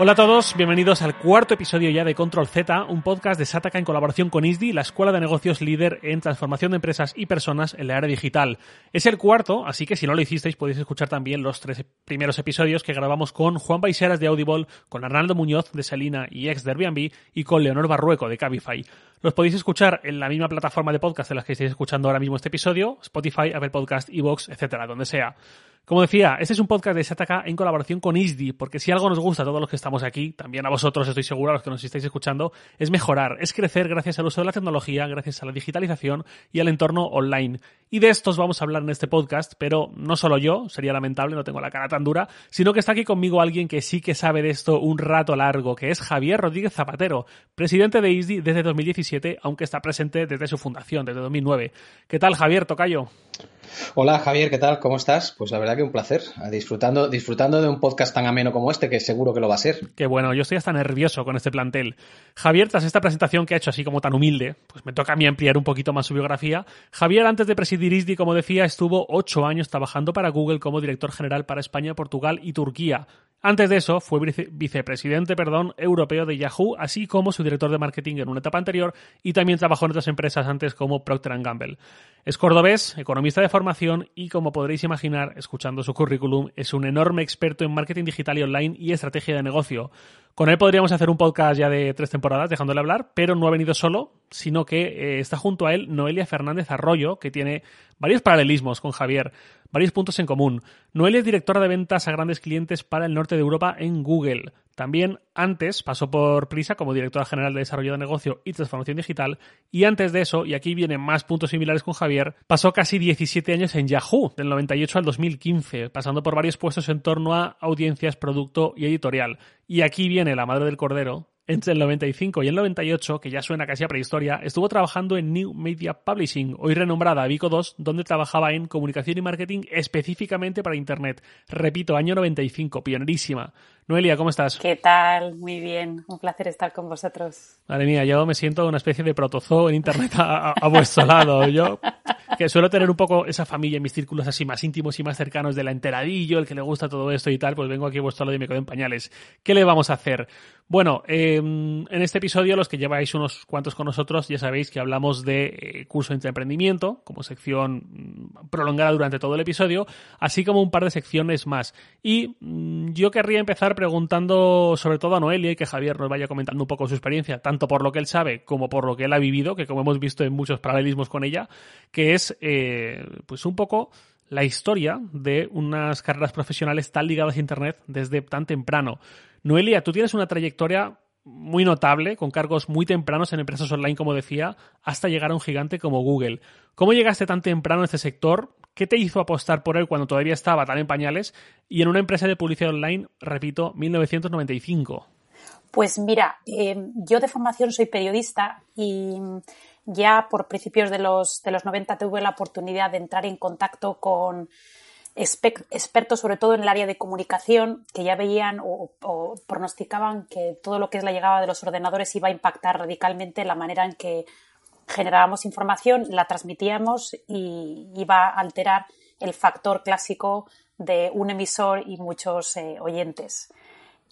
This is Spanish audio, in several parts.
Hola a todos, bienvenidos al cuarto episodio ya de Control Z, un podcast de Sataka en colaboración con ISDI, la escuela de negocios líder en transformación de empresas y personas en la área digital. Es el cuarto, así que si no lo hicisteis podéis escuchar también los tres primeros episodios que grabamos con Juan Baiseras de Audible, con Arnaldo Muñoz de Salina y ex de Airbnb y con Leonor Barrueco de Cabify. Los podéis escuchar en la misma plataforma de podcast en la que estáis escuchando ahora mismo este episodio, Spotify, Apple Podcast, Evox, etcétera, donde sea. Como decía, este es un podcast de Sataka en colaboración con ISDI, porque si algo nos gusta a todos los que estamos aquí, también a vosotros estoy seguro, a los que nos estáis escuchando, es mejorar, es crecer gracias al uso de la tecnología, gracias a la digitalización y al entorno online. Y de estos vamos a hablar en este podcast, pero no solo yo, sería lamentable, no tengo la cara tan dura, sino que está aquí conmigo alguien que sí que sabe de esto un rato largo, que es Javier Rodríguez Zapatero, presidente de ISDI desde 2017, aunque está presente desde su fundación, desde 2009. ¿Qué tal, Javier Tocayo? Hola Javier, ¿qué tal? ¿Cómo estás? Pues la verdad que un placer, disfrutando, disfrutando de un podcast tan ameno como este, que seguro que lo va a ser. Qué bueno, yo estoy hasta nervioso con este plantel. Javier, tras esta presentación que ha hecho así como tan humilde, pues me toca a mí ampliar un poquito más su biografía. Javier, antes de presidir ISDI, como decía, estuvo ocho años trabajando para Google como director general para España, Portugal y Turquía. Antes de eso, fue vicepresidente perdón, europeo de Yahoo, así como su director de marketing en una etapa anterior y también trabajó en otras empresas antes como Procter Gamble. Es cordobés, economista de formación y, como podréis imaginar, escuchando su currículum, es un enorme experto en marketing digital y online y estrategia de negocio. Con él podríamos hacer un podcast ya de tres temporadas dejándole hablar, pero no ha venido solo, sino que eh, está junto a él Noelia Fernández Arroyo, que tiene varios paralelismos con Javier, varios puntos en común. Noelia es directora de ventas a grandes clientes para el norte de Europa en Google. También antes pasó por Prisa como directora general de desarrollo de negocio y transformación digital. Y antes de eso, y aquí vienen más puntos similares con Javier, pasó casi 17 años en Yahoo, del 98 al 2015, pasando por varios puestos en torno a audiencias, producto y editorial. Y aquí viene la madre del cordero, entre el 95 y el 98, que ya suena casi a prehistoria, estuvo trabajando en New Media Publishing, hoy renombrada Vico 2, donde trabajaba en comunicación y marketing específicamente para Internet. Repito, año 95, pionerísima. Noelia, ¿cómo estás? ¿Qué tal? Muy bien. Un placer estar con vosotros. Madre mía, yo me siento una especie de protozoo en Internet a, vuestro lado. Yo, que suelo tener un poco esa familia en mis círculos así más íntimos y más cercanos del enteradillo, el que le gusta todo esto y tal, pues vengo aquí a vuestro lado y me quedo en pañales. ¿Qué le vamos a hacer? Bueno, em, en este episodio, los que lleváis unos cuantos con nosotros, ya sabéis que hablamos de eh, curso de emprendimiento, como sección mm, prolongada durante todo el episodio, así como un par de secciones más. Y mm, yo querría empezar preguntando sobre todo a Noelia y que Javier nos vaya comentando un poco su experiencia, tanto por lo que él sabe como por lo que él ha vivido, que como hemos visto en muchos paralelismos con ella, que es eh, pues un poco la historia de unas carreras profesionales tan ligadas a Internet desde tan temprano. Noelia, tú tienes una trayectoria muy notable, con cargos muy tempranos en empresas online, como decía, hasta llegar a un gigante como Google. ¿Cómo llegaste tan temprano a este sector? ¿Qué te hizo apostar por él cuando todavía estaba tan en pañales? Y en una empresa de publicidad online, repito, 1995. Pues mira, eh, yo de formación soy periodista y ya por principios de los, de los 90 tuve la oportunidad de entrar en contacto con expertos, sobre todo en el área de comunicación, que ya veían o, pronosticaban que todo lo que es la llegada de los ordenadores iba a impactar radicalmente la manera en que generábamos información, la transmitíamos y iba a alterar el factor clásico de un emisor y muchos eh, oyentes.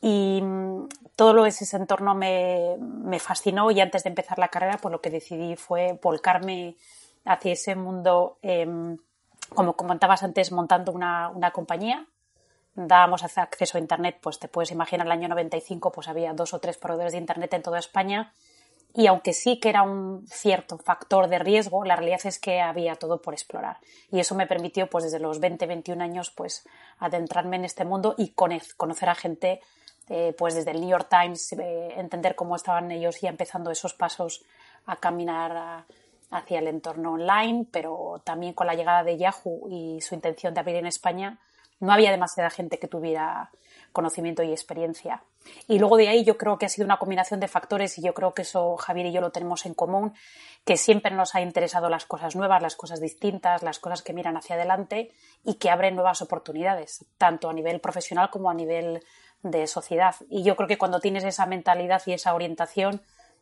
Y mm, todo ese entorno me, fascinó y antes de empezar la carrera, pues lo que decidí fue volcarme hacia ese mundo, em, como comentabas antes, montando una, una compañía. Dábamos acceso a Internet, pues te puedes imaginar, el año 95 pues había dos o tres proveedores de Internet en toda España y aunque sí que era un cierto factor de riesgo, la realidad es que había todo por explorar. Y eso me permitió, pues desde los 20, 21 años, pues adentrarme en este mundo y conocer a gente, eh, pues desde el New York Times, eh, entender cómo estaban ellos ya empezando esos pasos a caminar hacia el entorno online, pero también con la llegada de Yahoo y su intención de abrir en España, no había demasiada gente que tuviera conocimiento y experiencia. Y luego de ahí yo creo que ha sido una combinación de factores y yo creo que eso Javier y yo lo tenemos en común, que siempre nos ha interesado las cosas nuevas, las cosas distintas, las cosas que miran hacia adelante y que abren nuevas oportunidades, tanto a nivel profesional como a nivel de sociedad. Y yo creo que cuando tienes esa mentalidad y esa orientación,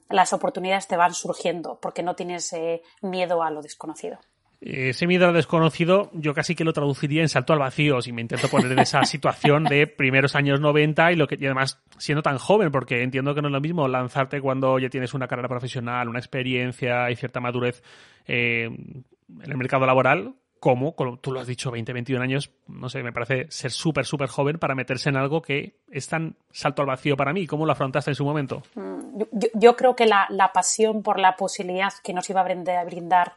las oportunidades te van surgiendo porque no tienes eh, miedo a lo desconocido. ese miedo al desconocido yo casi que lo traduciría en salto al vacío si me intento poner en esa situación de primeros años 90 y lo que y además siendo tan joven porque entiendo que no es lo mismo lanzarte cuando ya tienes una carrera profesional, una experiencia y cierta madurez eh, en el mercado laboral como tú lo has dicho, 20, 21 años, no sé, me parece ser súper, súper joven para meterse en algo que es tan salto al vacío para mí. ¿Cómo lo afrontaste en su momento? Mm, yo, creo que la, la, pasión por la posibilidad que nos iba a brindar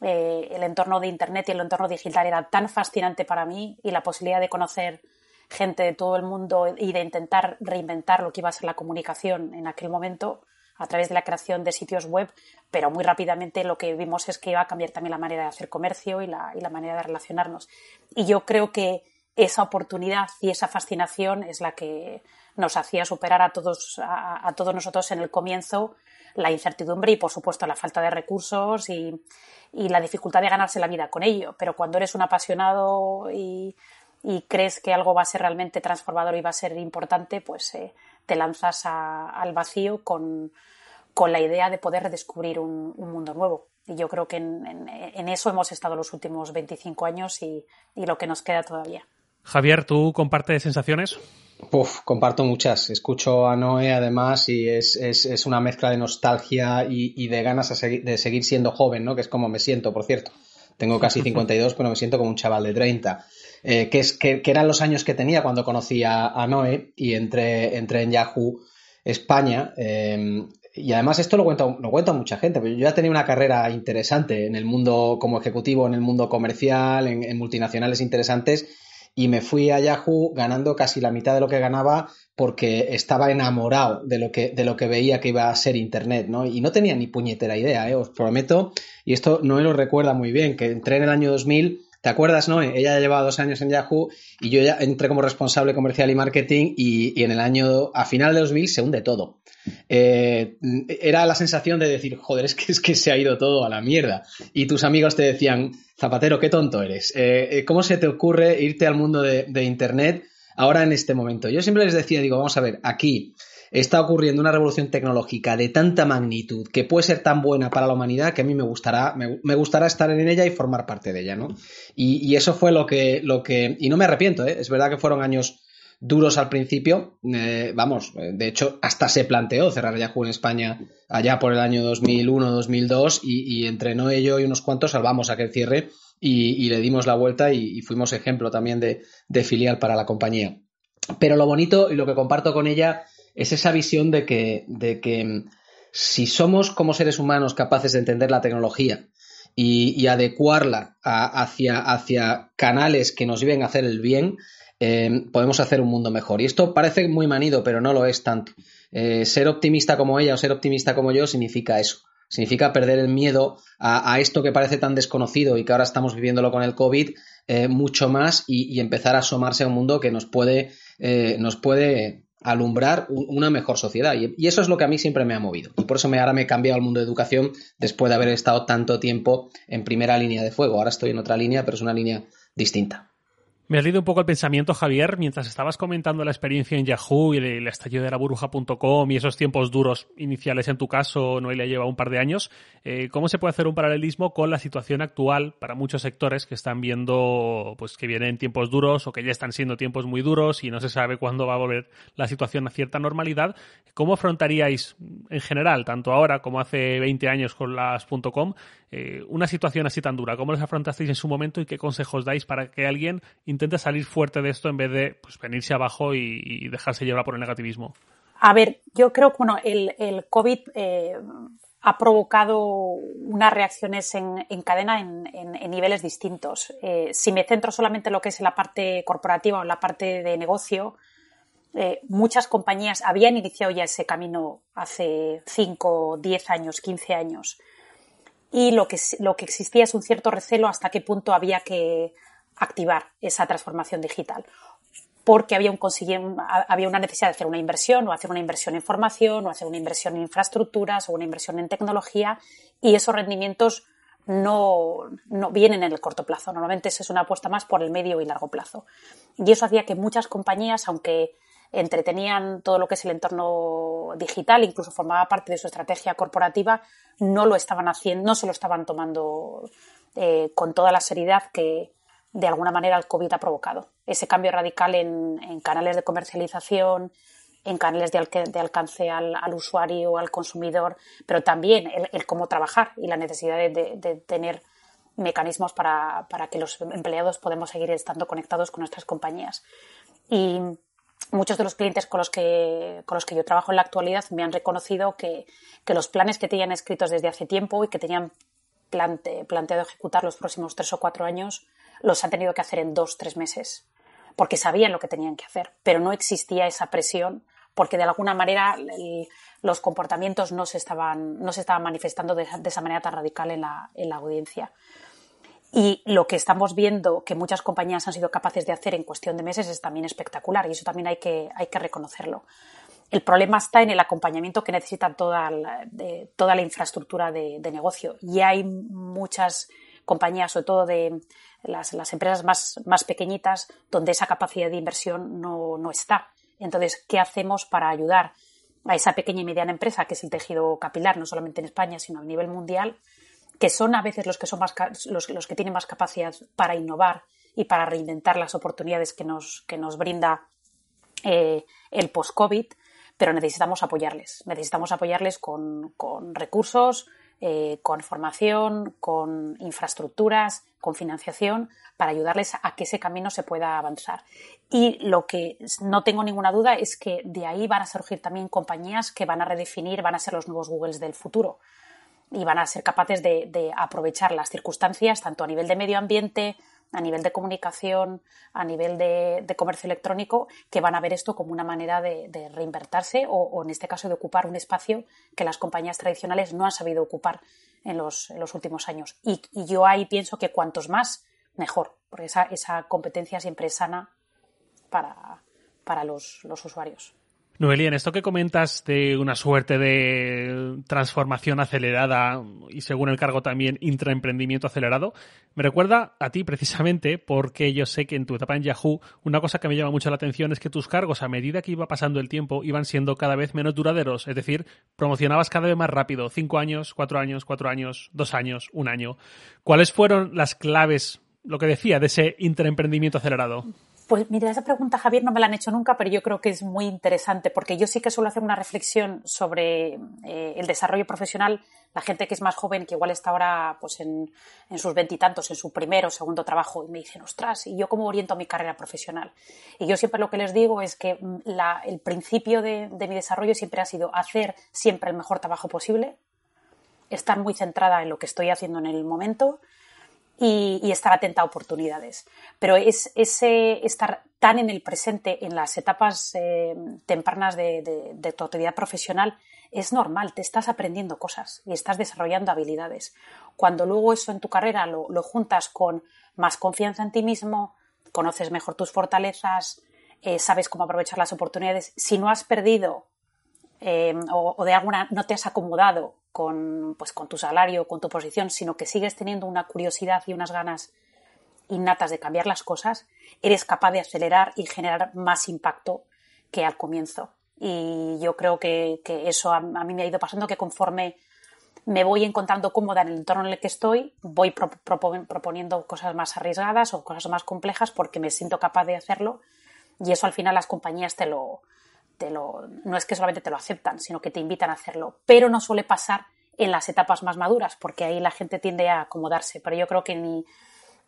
eh, el entorno de Internet y el entorno digital era tan fascinante para mí y la posibilidad de conocer gente de todo el mundo y de intentar reinventar lo que iba a ser la comunicación en aquel momento a través de la creación de sitios web, pero muy rápidamente lo que vimos es que iba a cambiar también la manera de hacer comercio y la, y la manera de relacionarnos. Y yo creo que esa oportunidad y esa fascinación es la que nos hacía superar a todos, a, todos nosotros en el comienzo la incertidumbre y, por supuesto, la falta de recursos y, y la dificultad de ganarse la vida con ello. Pero cuando eres un apasionado y, y crees que algo va a ser realmente transformador y va a ser importante, pues eh, te lanzas a, al vacío con, con, la idea de poder redescubrir un, un mundo nuevo. Y yo creo que en, en, en, eso hemos estado los últimos 25 años y, y lo que nos queda todavía. Javier, ¿tú compartes sensaciones? Uf, comparto muchas. Escucho a Noé además y es, es, es una mezcla de nostalgia y, y de ganas segui de seguir siendo joven, ¿no? Que es como me siento, por cierto. Tengo casi 52, pero me siento como un chaval de 30. Eh, que, es, eran los años que tenía cuando conocí a, Noé y entré, entré, en Yahoo España. Eh, y además esto lo cuenta, lo cuenta mucha gente, yo ya tenía una carrera interesante en el mundo como ejecutivo, en el mundo comercial, en, en multinacionales interesantes y me fui a Yahoo ganando casi la mitad de lo que ganaba porque estaba enamorado de lo que, de lo que veía que iba a ser Internet, ¿no? Y no tenía ni puñetera idea, ¿eh? os prometo, y esto no me lo recuerda muy bien, que entré en el año 2000 ¿Te acuerdas, no? Ella llevaba dos años en Yahoo y yo ya entré como responsable comercial y marketing y, en el año, a final de 2000 se hunde todo. Eh, era la sensación de decir, joder, es que, es que se ha ido todo a la mierda. Y tus amigos te decían, Zapatero, qué tonto eres. Eh, ¿Cómo se te ocurre irte al mundo de Internet ahora en este momento? Yo siempre les decía, digo, vamos a ver, aquí está ocurriendo una revolución tecnológica de tanta magnitud que puede ser tan buena para la humanidad que a mí me gustará, me, gustará estar en ella y formar parte de ella, ¿no? Y, eso fue lo que, lo que, y no me arrepiento, ¿eh? es verdad que fueron años duros al principio, eh, vamos, de hecho hasta se planteó cerrar Yahoo en España allá por el año 2001-2002 y, y entre no ello y unos cuantos salvamos aquel cierre y, le dimos la vuelta y, fuimos ejemplo también de filial para la compañía. Pero lo bonito y lo que comparto con ella es esa visión de que, de que si somos como seres humanos capaces de entender la tecnología y, adecuarla hacia, hacia, canales que nos lleven a hacer el bien, eh, podemos hacer un mundo mejor. Y esto parece muy manido, pero no lo es tanto. Eh, ser optimista como ella o ser optimista como yo significa eso. Significa perder el miedo a, esto que parece tan desconocido y que ahora estamos viviéndolo con el COVID eh, mucho más y, y, empezar a asomarse a un mundo que nos puede, eh, nos puede alumbrar una mejor sociedad. Y, eso es lo que a mí siempre me ha movido. Y por eso me, ahora me he cambiado al mundo de educación después de haber estado tanto tiempo en primera línea de fuego. Ahora estoy en otra línea, pero es una línea distinta. Me has leído un poco el pensamiento, Javier, mientras estabas comentando la experiencia en Yahoo y el estallido de la burbuja.com y esos tiempos duros iniciales en tu caso, Noelia lleva un par de años. Eh, ¿Cómo se puede hacer un paralelismo con la situación actual para muchos sectores que están viendo pues que vienen tiempos duros o que ya están siendo tiempos muy duros y no se sabe cuándo va a volver la situación a cierta normalidad? ¿Cómo afrontaríais en general, tanto ahora como hace 20 años con las .com, eh, una situación así tan dura? ¿Cómo les afrontasteis en su momento y qué consejos dais para que alguien intenta salir fuerte de esto en vez de pues, venirse abajo y, dejarse llevar por el negativismo? A ver, yo creo que bueno, el, el COVID eh, ha provocado unas reacciones en, en cadena en, en, niveles distintos. Eh, si me centro solamente en lo que es la parte corporativa o la parte de negocio, eh, muchas compañías habían iniciado ya ese camino hace 5, 10 años, 15 años. Y lo que, lo que existía es un cierto recelo hasta qué punto había que activar esa transformación digital porque había, un, había una necesidad de hacer una inversión o hacer una inversión en formación o hacer una inversión en infraestructuras o una inversión en tecnología y esos rendimientos no, no, vienen en el corto plazo. Normalmente es una apuesta más por el medio y largo plazo. Y eso hacía que muchas compañías, aunque entretenían todo lo que es el entorno digital, incluso formaba parte de su estrategia corporativa, no lo estaban haciendo, no se lo estaban tomando eh, con toda la seriedad que de alguna manera el COVID ha provocado. Ese cambio radical en, canales de comercialización, en canales de, alcance al, usuario, al consumidor, pero también el, cómo trabajar y la necesidad de, tener mecanismos para, que los empleados podamos seguir estando conectados con nuestras compañías. Y muchos de los clientes con los que, con los que yo trabajo en la actualidad me han reconocido que, que los planes que tenían escritos desde hace tiempo y que tenían planteado ejecutar los próximos tres o cuatro años los han tenido que hacer en dos, tres meses, porque sabían lo que tenían que hacer, pero no existía esa presión porque de alguna manera los comportamientos no se estaban, no se estaban manifestando de, esa manera tan radical en la, en la audiencia. Y lo que estamos viendo que muchas compañías han sido capaces de hacer en cuestión de meses es también espectacular y eso también hay que, hay que reconocerlo. El problema está en el acompañamiento que necesita toda la, de, toda la infraestructura de, de, negocio. Y hay muchas compañías, sobre todo de las, las empresas más, más, pequeñitas, donde esa capacidad de inversión no, no está. Entonces, ¿qué hacemos para ayudar a esa pequeña y mediana empresa, que es el tejido capilar, no solamente en España, sino a nivel mundial, que son a veces los que, son más, los, los que tienen más capacidad para innovar y para reinventar las oportunidades que nos, que nos brinda eh, el post-COVID, pero necesitamos apoyarles. Necesitamos apoyarles con, con recursos, eh, con formación, con infraestructuras, con financiación, para ayudarles a que ese camino se pueda avanzar. Y lo que no tengo ninguna duda es que de ahí van a surgir también compañías que van a redefinir, van a ser los nuevos Googles del futuro y van a ser capaces de aprovechar las circunstancias, tanto a nivel de medio ambiente, a nivel de comunicación, a nivel de, comercio electrónico, que van a ver esto como una manera de, de reinvertirse o, en este caso, de ocupar un espacio que las compañías tradicionales no han sabido ocupar en los, últimos años. Y, yo ahí pienso que cuantos más, mejor, porque esa, esa competencia siempre es sana para, para los usuarios. Noelia, en esto que comentas de una suerte de transformación acelerada y según el cargo también intraemprendimiento acelerado, me recuerda a ti precisamente porque yo sé que en tu etapa en Yahoo una cosa que me llama mucho la atención es que tus cargos a medida que iba pasando el tiempo iban siendo cada vez menos duraderos, es decir, promocionabas cada vez más rápido, cinco años, cuatro años, cuatro años, dos años, un año. ¿Cuáles fueron las claves, lo que decía, de ese intraemprendimiento acelerado? Pues mira, esa pregunta, Javier, no me la han hecho nunca, pero yo creo que es muy interesante porque yo sí que suelo hacer una reflexión sobre eh, el desarrollo profesional. La gente que es más joven, que igual está ahora pues en, sus veintitantos, en su primero o segundo trabajo, y me dicen, ostras, ¿y yo cómo oriento mi carrera profesional? Y yo siempre lo que les digo es que mm, el principio de mi desarrollo siempre ha sido hacer siempre el mejor trabajo posible, estar muy centrada en lo que estoy haciendo en el momento y, estar atenta a oportunidades. Pero es ese estar tan en el presente en las etapas eh, tempranas de, tu actividad profesional es normal, te estás aprendiendo cosas y estás desarrollando habilidades. Cuando luego eso en tu carrera lo, juntas con más confianza en ti mismo, conoces mejor tus fortalezas, eh, sabes cómo aprovechar las oportunidades, si no has perdido eh, o, o, de alguna no te has acomodado con, pues, con tu salario, con tu posición, sino que sigues teniendo una curiosidad y unas ganas innatas de cambiar las cosas, eres capaz de acelerar y generar más impacto que al comienzo. Y yo creo que, eso a, mí me ha ido pasando que conforme me voy encontrando cómoda en el entorno en el que estoy, voy proponiendo cosas más arriesgadas o cosas más complejas porque me siento capaz de hacerlo y eso al final las compañías te lo, no es que solamente te lo aceptan, sino que te invitan a hacerlo. Pero no suele pasar en las etapas más maduras, porque ahí la gente tiende a acomodarse. Pero yo creo que ni,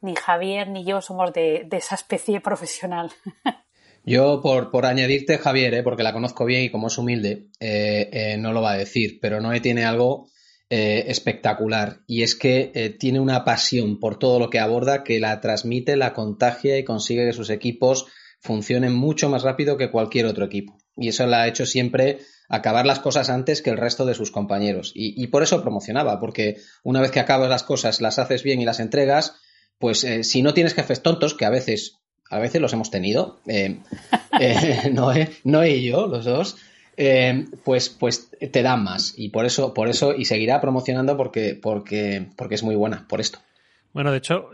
ni Javier ni yo somos de, esa especie profesional. Yo, por, por añadirte, Javier, eh, porque la conozco bien y como es humilde, eh, eh, no lo va a decir, pero Noé tiene algo espectacular y es que tiene una pasión por todo lo que aborda que la transmite, la contagia y consigue que sus equipos funcionen mucho más rápido que cualquier otro equipo y eso le ha hecho siempre acabar las cosas antes que el resto de sus compañeros. Y, por eso promocionaba, porque una vez que acabas las cosas, las haces bien y las entregas, pues eh, si no tienes jefes tontos, que a veces, a veces los hemos tenido, eh, eh, no, y yo, los dos, pues, pues te dan más. Y por eso, por eso, y seguirá promocionando porque, porque, porque es muy buena, por esto. Bueno, de hecho,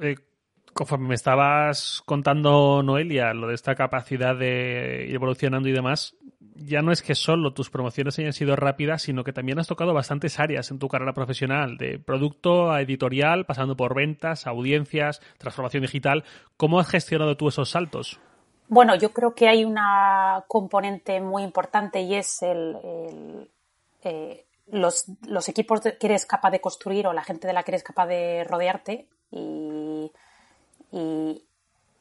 conforme me estabas contando, Noelia, lo de esta capacidad de ir evolucionando y demás, ya no es que solo tus promociones hayan sido rápidas, sino que también has tocado bastantes áreas en tu carrera profesional, de producto a editorial, pasando por ventas, audiencias, transformación digital. ¿Cómo has gestionado tú esos saltos? Bueno, yo creo que hay una componente muy importante y es el, eh, los, los, equipos que eres capaz de construir o la gente de la que eres capaz de rodearte y, y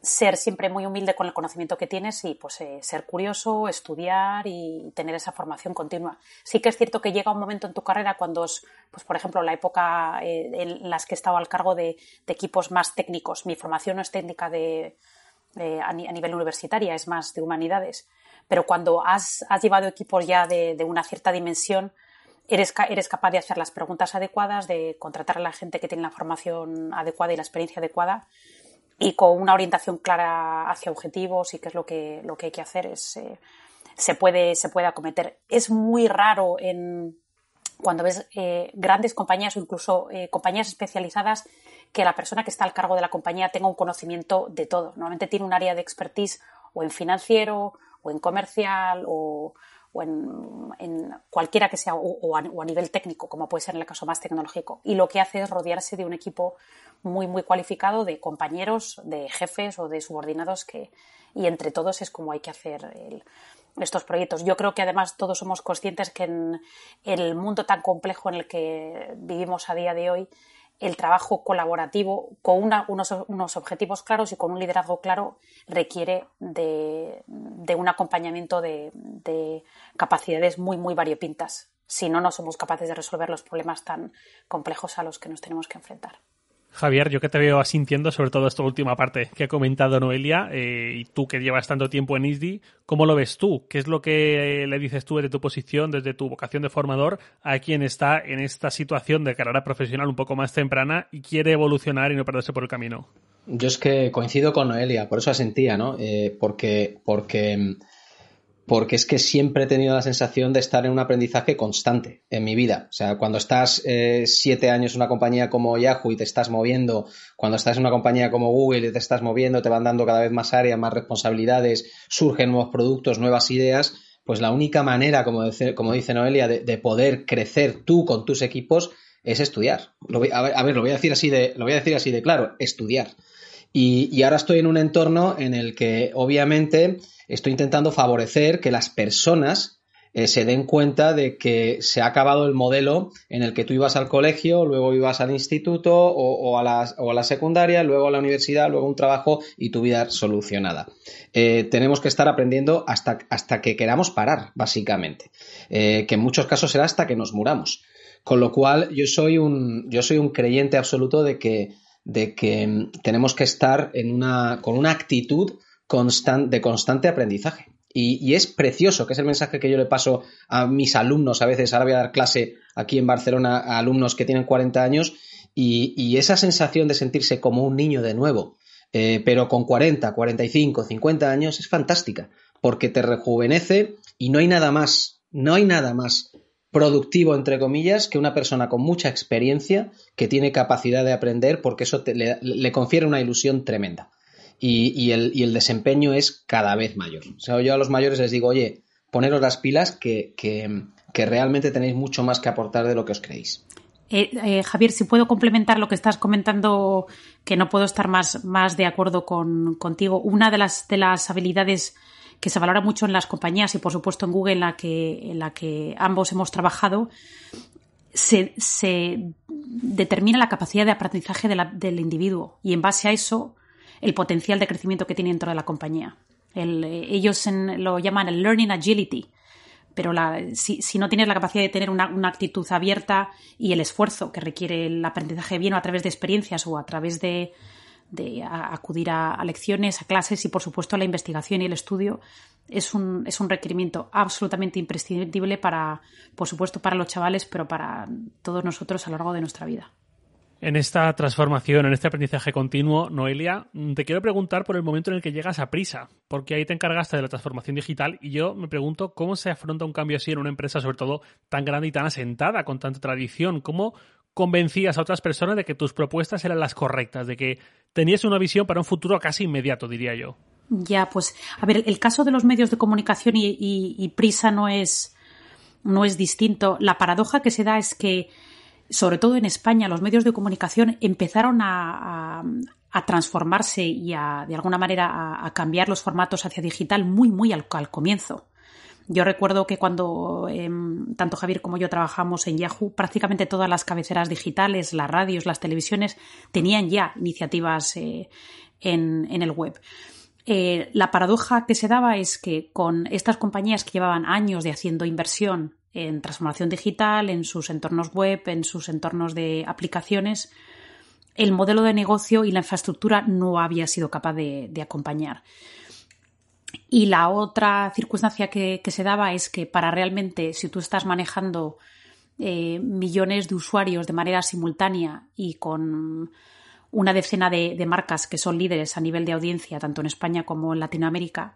ser siempre muy humilde con el conocimiento que tienes y pues eh, ser curioso, estudiar y tener esa formación continua. Sí que es cierto que llega un momento en tu carrera cuando, pues por ejemplo, la época eh, en las que he estado al cargo de, de, equipos más técnicos, mi formación no es técnica de, a, nivel universitaria, es más de humanidades. Pero cuando has, llevado equipos ya de, una cierta dimensión, eres, eres capaz de hacer las preguntas adecuadas, de contratar a la gente que tiene la formación adecuada y la experiencia adecuada y con una orientación clara hacia objetivos y qué es lo que, lo que hay que hacer es, eh, se, puede, se acometer. Es muy raro en, cuando ves eh, grandes compañías o incluso eh, compañías especializadas que la persona que está al cargo de la compañía tenga un conocimiento de todo. Normalmente tiene un área de expertise o en financiero o en comercial o, en, cualquiera que sea o, a, nivel técnico, como puede ser en el caso más tecnológico. Y lo que hace es rodearse de un equipo muy, muy cualificado de compañeros, de jefes o de subordinados que, y entre todos es como hay que hacer estos proyectos. Yo creo que además todos somos conscientes que en el mundo tan complejo en el que vivimos a día de hoy, el trabajo colaborativo con unos, objetivos claros y con un liderazgo claro requiere de, un acompañamiento de, de, capacidades muy, muy variopintas. Si no, no somos capaces de resolver los problemas tan complejos a los que nos tenemos que enfrentar. Javier, yo que te veo asintiendo sobre todo esta última parte que ha comentado Noelia, eh, y tú que llevas tanto tiempo en ISDI, ¿cómo lo ves tú? ¿Qué es lo que le dices tú desde tu posición, desde tu vocación de formador, a quien está en esta situación de carrera profesional un poco más temprana y quiere evolucionar y no perderse por el camino? Yo es que coincido con Noelia, por eso asentía, ¿no? Eh, porque, porque porque es que siempre he tenido la sensación de estar en un aprendizaje constante en mi vida. O sea, cuando estás eh, siete años en una compañía como Yahoo y te estás moviendo, cuando estás en una compañía como Google y te estás moviendo, te van dando cada vez más áreas, más responsabilidades, surgen nuevos productos, nuevas ideas, pues la única manera, como dice, como dice Noelia, de, poder crecer tú con tus equipos es estudiar. a, ver, a, ver, lo voy a decir así de, lo voy a decir así de claro, estudiar. Y ahora estoy en un entorno en el que obviamente estoy intentando favorecer que las personas eh, se den cuenta de que se ha acabado el modelo en el que tú ibas al colegio, luego ibas al instituto o, a, la, secundaria, luego a la universidad, luego un trabajo y tu vida solucionada. Eh, tenemos que estar aprendiendo hasta, hasta que queramos parar, básicamente, eh, que en muchos casos será hasta que nos muramos. Con lo cual, yo soy un, yo soy un creyente absoluto de que, de que mm, tenemos que estar en una, con una actitud de constante aprendizaje. Y, es precioso, que es el mensaje que yo le paso a mis alumnos. A veces ahora voy a dar clase aquí en Barcelona a alumnos que tienen 40 años y, esa sensación de sentirse como un niño de nuevo, eh, pero con 40, 45, 50 años es fantástica, porque te rejuvenece y no hay nada más, no hay nada más productivo, entre comillas, que una persona con mucha experiencia que tiene capacidad de aprender, porque eso le confiere una ilusión tremenda y, el, desempeño es cada vez mayor. O sea, yo a los mayores les digo, oye, poneros las pilas que, realmente tenéis mucho más que aportar de lo que os creéis. Eh, eh, Javier, si puedo complementar lo que estás comentando, que no puedo estar más, de acuerdo con, contigo. Una de las, de las habilidades que se valora mucho en las compañías y por supuesto en Google en la que ambos hemos trabajado, se, determina la capacidad de aprendizaje del individuo y en base a eso el potencial de crecimiento que tiene dentro de la compañía. Eh, ellos lo llaman el learning agility, pero si, no tienes la capacidad de tener una, actitud abierta y el esfuerzo que requiere el aprendizaje bien o a través de experiencias o a través de, acudir a, lecciones, a clases y por supuesto la investigación y el estudio, es un, es un requerimiento absolutamente imprescindible para, por supuesto, para los chavales, pero para todos nosotros a lo largo de nuestra vida. En esta transformación, en este aprendizaje continuo, Noelia, te quiero preguntar por el momento en el que llegas a prisa, porque ahí te encargaste de la transformación digital y yo me pregunto cómo se afronta un cambio así en una empresa, sobre todo tan grande y tan asentada, con tanta tradición. ¿Cómo convencías a otras personas de que tus propuestas eran las correctas, de que tenías una visión para un futuro casi inmediato, diría yo? Ya, pues, a ver, el caso de los medios de comunicación y, prisa no es, no es distinto. La paradoja que se da es que, sobre todo en España, los medios de comunicación empezaron a, transformarse y a, de alguna manera, a, cambiar los formatos hacia digital muy, muy al, comienzo. Yo recuerdo que cuando em, tanto Javier como yo trabajamos en Yahoo, prácticamente todas las cabeceras digitales, las radios, las televisiones, tenían ya iniciativas eh, en, en el web. Eh, la paradoja que se daba es que con estas compañías que llevaban años de haciendo inversión en transformación digital, en sus entornos web, en sus entornos de aplicaciones, el modelo de negocio y la infraestructura no había sido capaz de, acompañar. Y la otra circunstancia que, se daba es que para realmente, si tú estás manejando eh, millones de usuarios de manera simultánea y con una decena de, marcas que son líderes a nivel de audiencia, tanto en España como en Latinoamérica,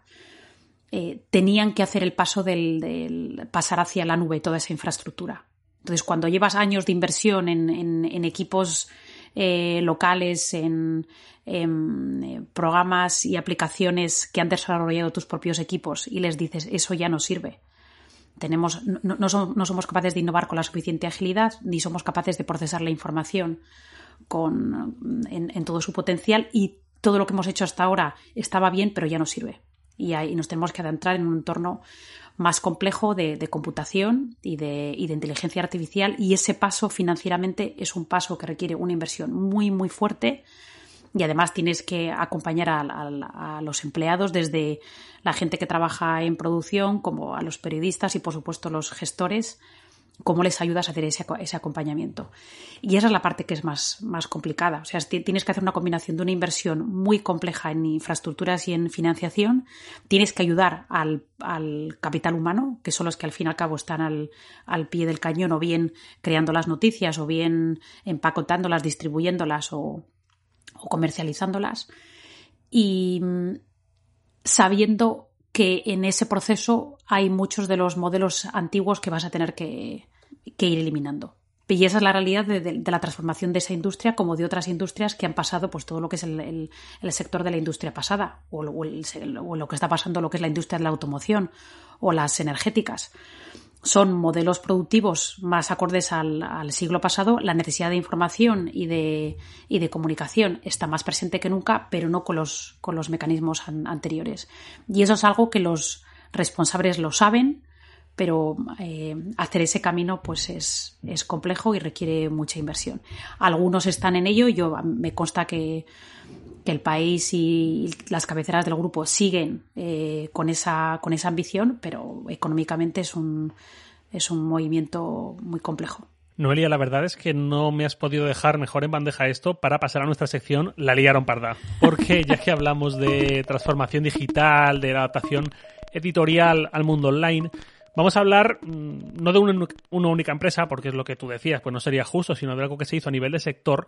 eh, tenían que hacer el paso del, pasar hacia la nube toda esa infraestructura. Entonces, cuando llevas años de inversión en, equipos eh, locales, en, eh, programas y aplicaciones que han desarrollado tus propios equipos y les dices eso ya no sirve. Tenemos, no somos capaces de innovar con la suficiente agilidad ni somos capaces de procesar la información con, en, todo su potencial y todo lo que hemos hecho hasta ahora estaba bien, pero ya no sirve. Y, ahí nos tenemos que adentrar en un entorno más complejo de, computación y de, y de, inteligencia artificial. Y ese paso financieramente es un paso que requiere una inversión muy, muy fuerte. Y además tienes que acompañar a, a, los empleados desde la gente que trabaja en producción como a los periodistas y por supuesto los gestores cómo les ayudas a hacer ese, acompañamiento. Y esa es la parte que es más, complicada. O sea, tienes que hacer una combinación de una inversión muy compleja en infraestructuras y en financiación. Tienes que ayudar al, capital humano, que son los que al fin y al cabo están al, pie del cañón, o bien creando las noticias, o bien empacotándolas, distribuyéndolas o, comercializándolas. Y sabiendo que en ese proceso hay muchos de los modelos antiguos que vas a tener que, ir eliminando. Y esa es la realidad de, la transformación de esa industria como de otras industrias que han pasado pues todo lo que es el, sector de la industria pasada o, lo que está pasando lo que es la industria de la automoción o las energéticas son modelos productivos más acordes al, siglo pasado, la necesidad de información y de, y de, comunicación está más presente que nunca, pero no con los, con los mecanismos anteriores. Y eso es algo que los responsables lo saben, pero eh, hacer ese camino pues es, es, complejo y requiere mucha inversión. Algunos están en ello, yo me consta que, que el país y las cabeceras del grupo siguen eh, con, esa, con esa ambición, pero económicamente es un, es un movimiento muy complejo. Noelia, la verdad es que no me has podido dejar mejor en bandeja esto para pasar a nuestra sección La liaron parda. Porque ya que hablamos de transformación digital, de adaptación editorial al mundo online, Vamos a hablar mm, no de una, única empresa, porque es lo que tú decías, pues no sería justo, sino de algo que se hizo a nivel de sector,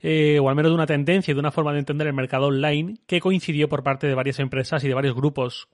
eh, o al menos de una tendencia y de una forma de entender el mercado online, que coincidió por parte de varias empresas y de varios grupos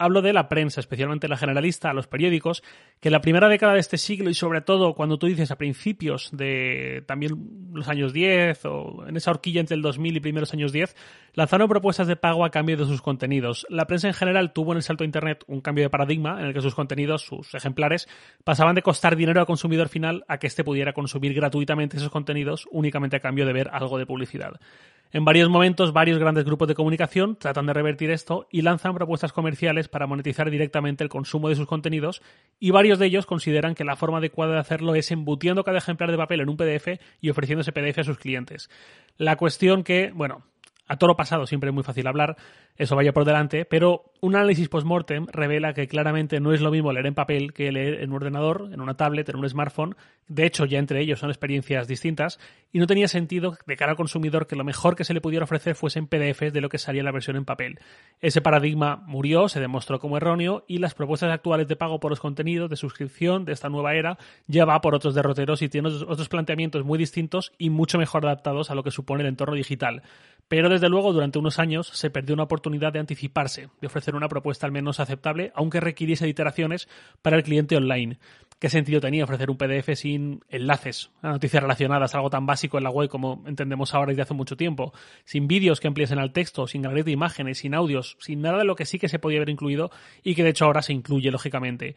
Hablo de la prensa, especialmente la generalista, los periódicos, que en la primera década de este siglo y sobre todo cuando tú dices a principios de también los años 10 o en esa horquilla entre el 2000 y primeros años 10, lanzaron propuestas de pago a cambio de sus contenidos. La prensa en general tuvo en el salto a Internet un cambio de paradigma en el que sus contenidos, sus ejemplares, pasaban de costar dinero al consumidor final a que éste pudiera consumir gratuitamente esos contenidos únicamente a cambio de ver algo de publicidad. En varios momentos, varios grandes grupos de comunicación tratan de revertir esto y lanzan propuestas comerciales para monetizar directamente el consumo de sus contenidos y varios de ellos consideran que la forma adecuada de hacerlo es embutiendo cada ejemplar de papel en un PDF y ofreciendo ese PDF a sus clientes. La cuestión que, bueno, a toro pasado siempre es muy fácil hablar, eso vaya por delante, pero un análisis post-mortem revela que claramente no es lo mismo leer en papel que leer en un ordenador, en una tablet, en un smartphone. De hecho, ya entre ellos son experiencias distintas y no tenía sentido de cara al consumidor que lo mejor que se le pudiera ofrecer fuesen PDFs de lo que salía la versión en papel. Ese paradigma murió, se demostró como erróneo y las propuestas actuales de pago por los contenidos, de suscripción de esta nueva era, ya va por otros derroteros y tiene otros planteamientos muy distintos y mucho mejor adaptados a lo que supone el entorno digital. Pero desde luego, durante unos años se perdió una oportunidad de anticiparse, de ofrecer una propuesta al menos aceptable, aunque requiriese iteraciones para el cliente online. ¿qué sentido tenía ofrecer un PDF sin enlaces a noticias relacionadas, algo tan básico en la web como entendemos ahora desde hace mucho tiempo? Sin vídeos que ampliesen al texto, sin galerías de imágenes, sin audios, sin nada de lo que sí que se podía haber incluido y que de hecho ahora se incluye, lógicamente.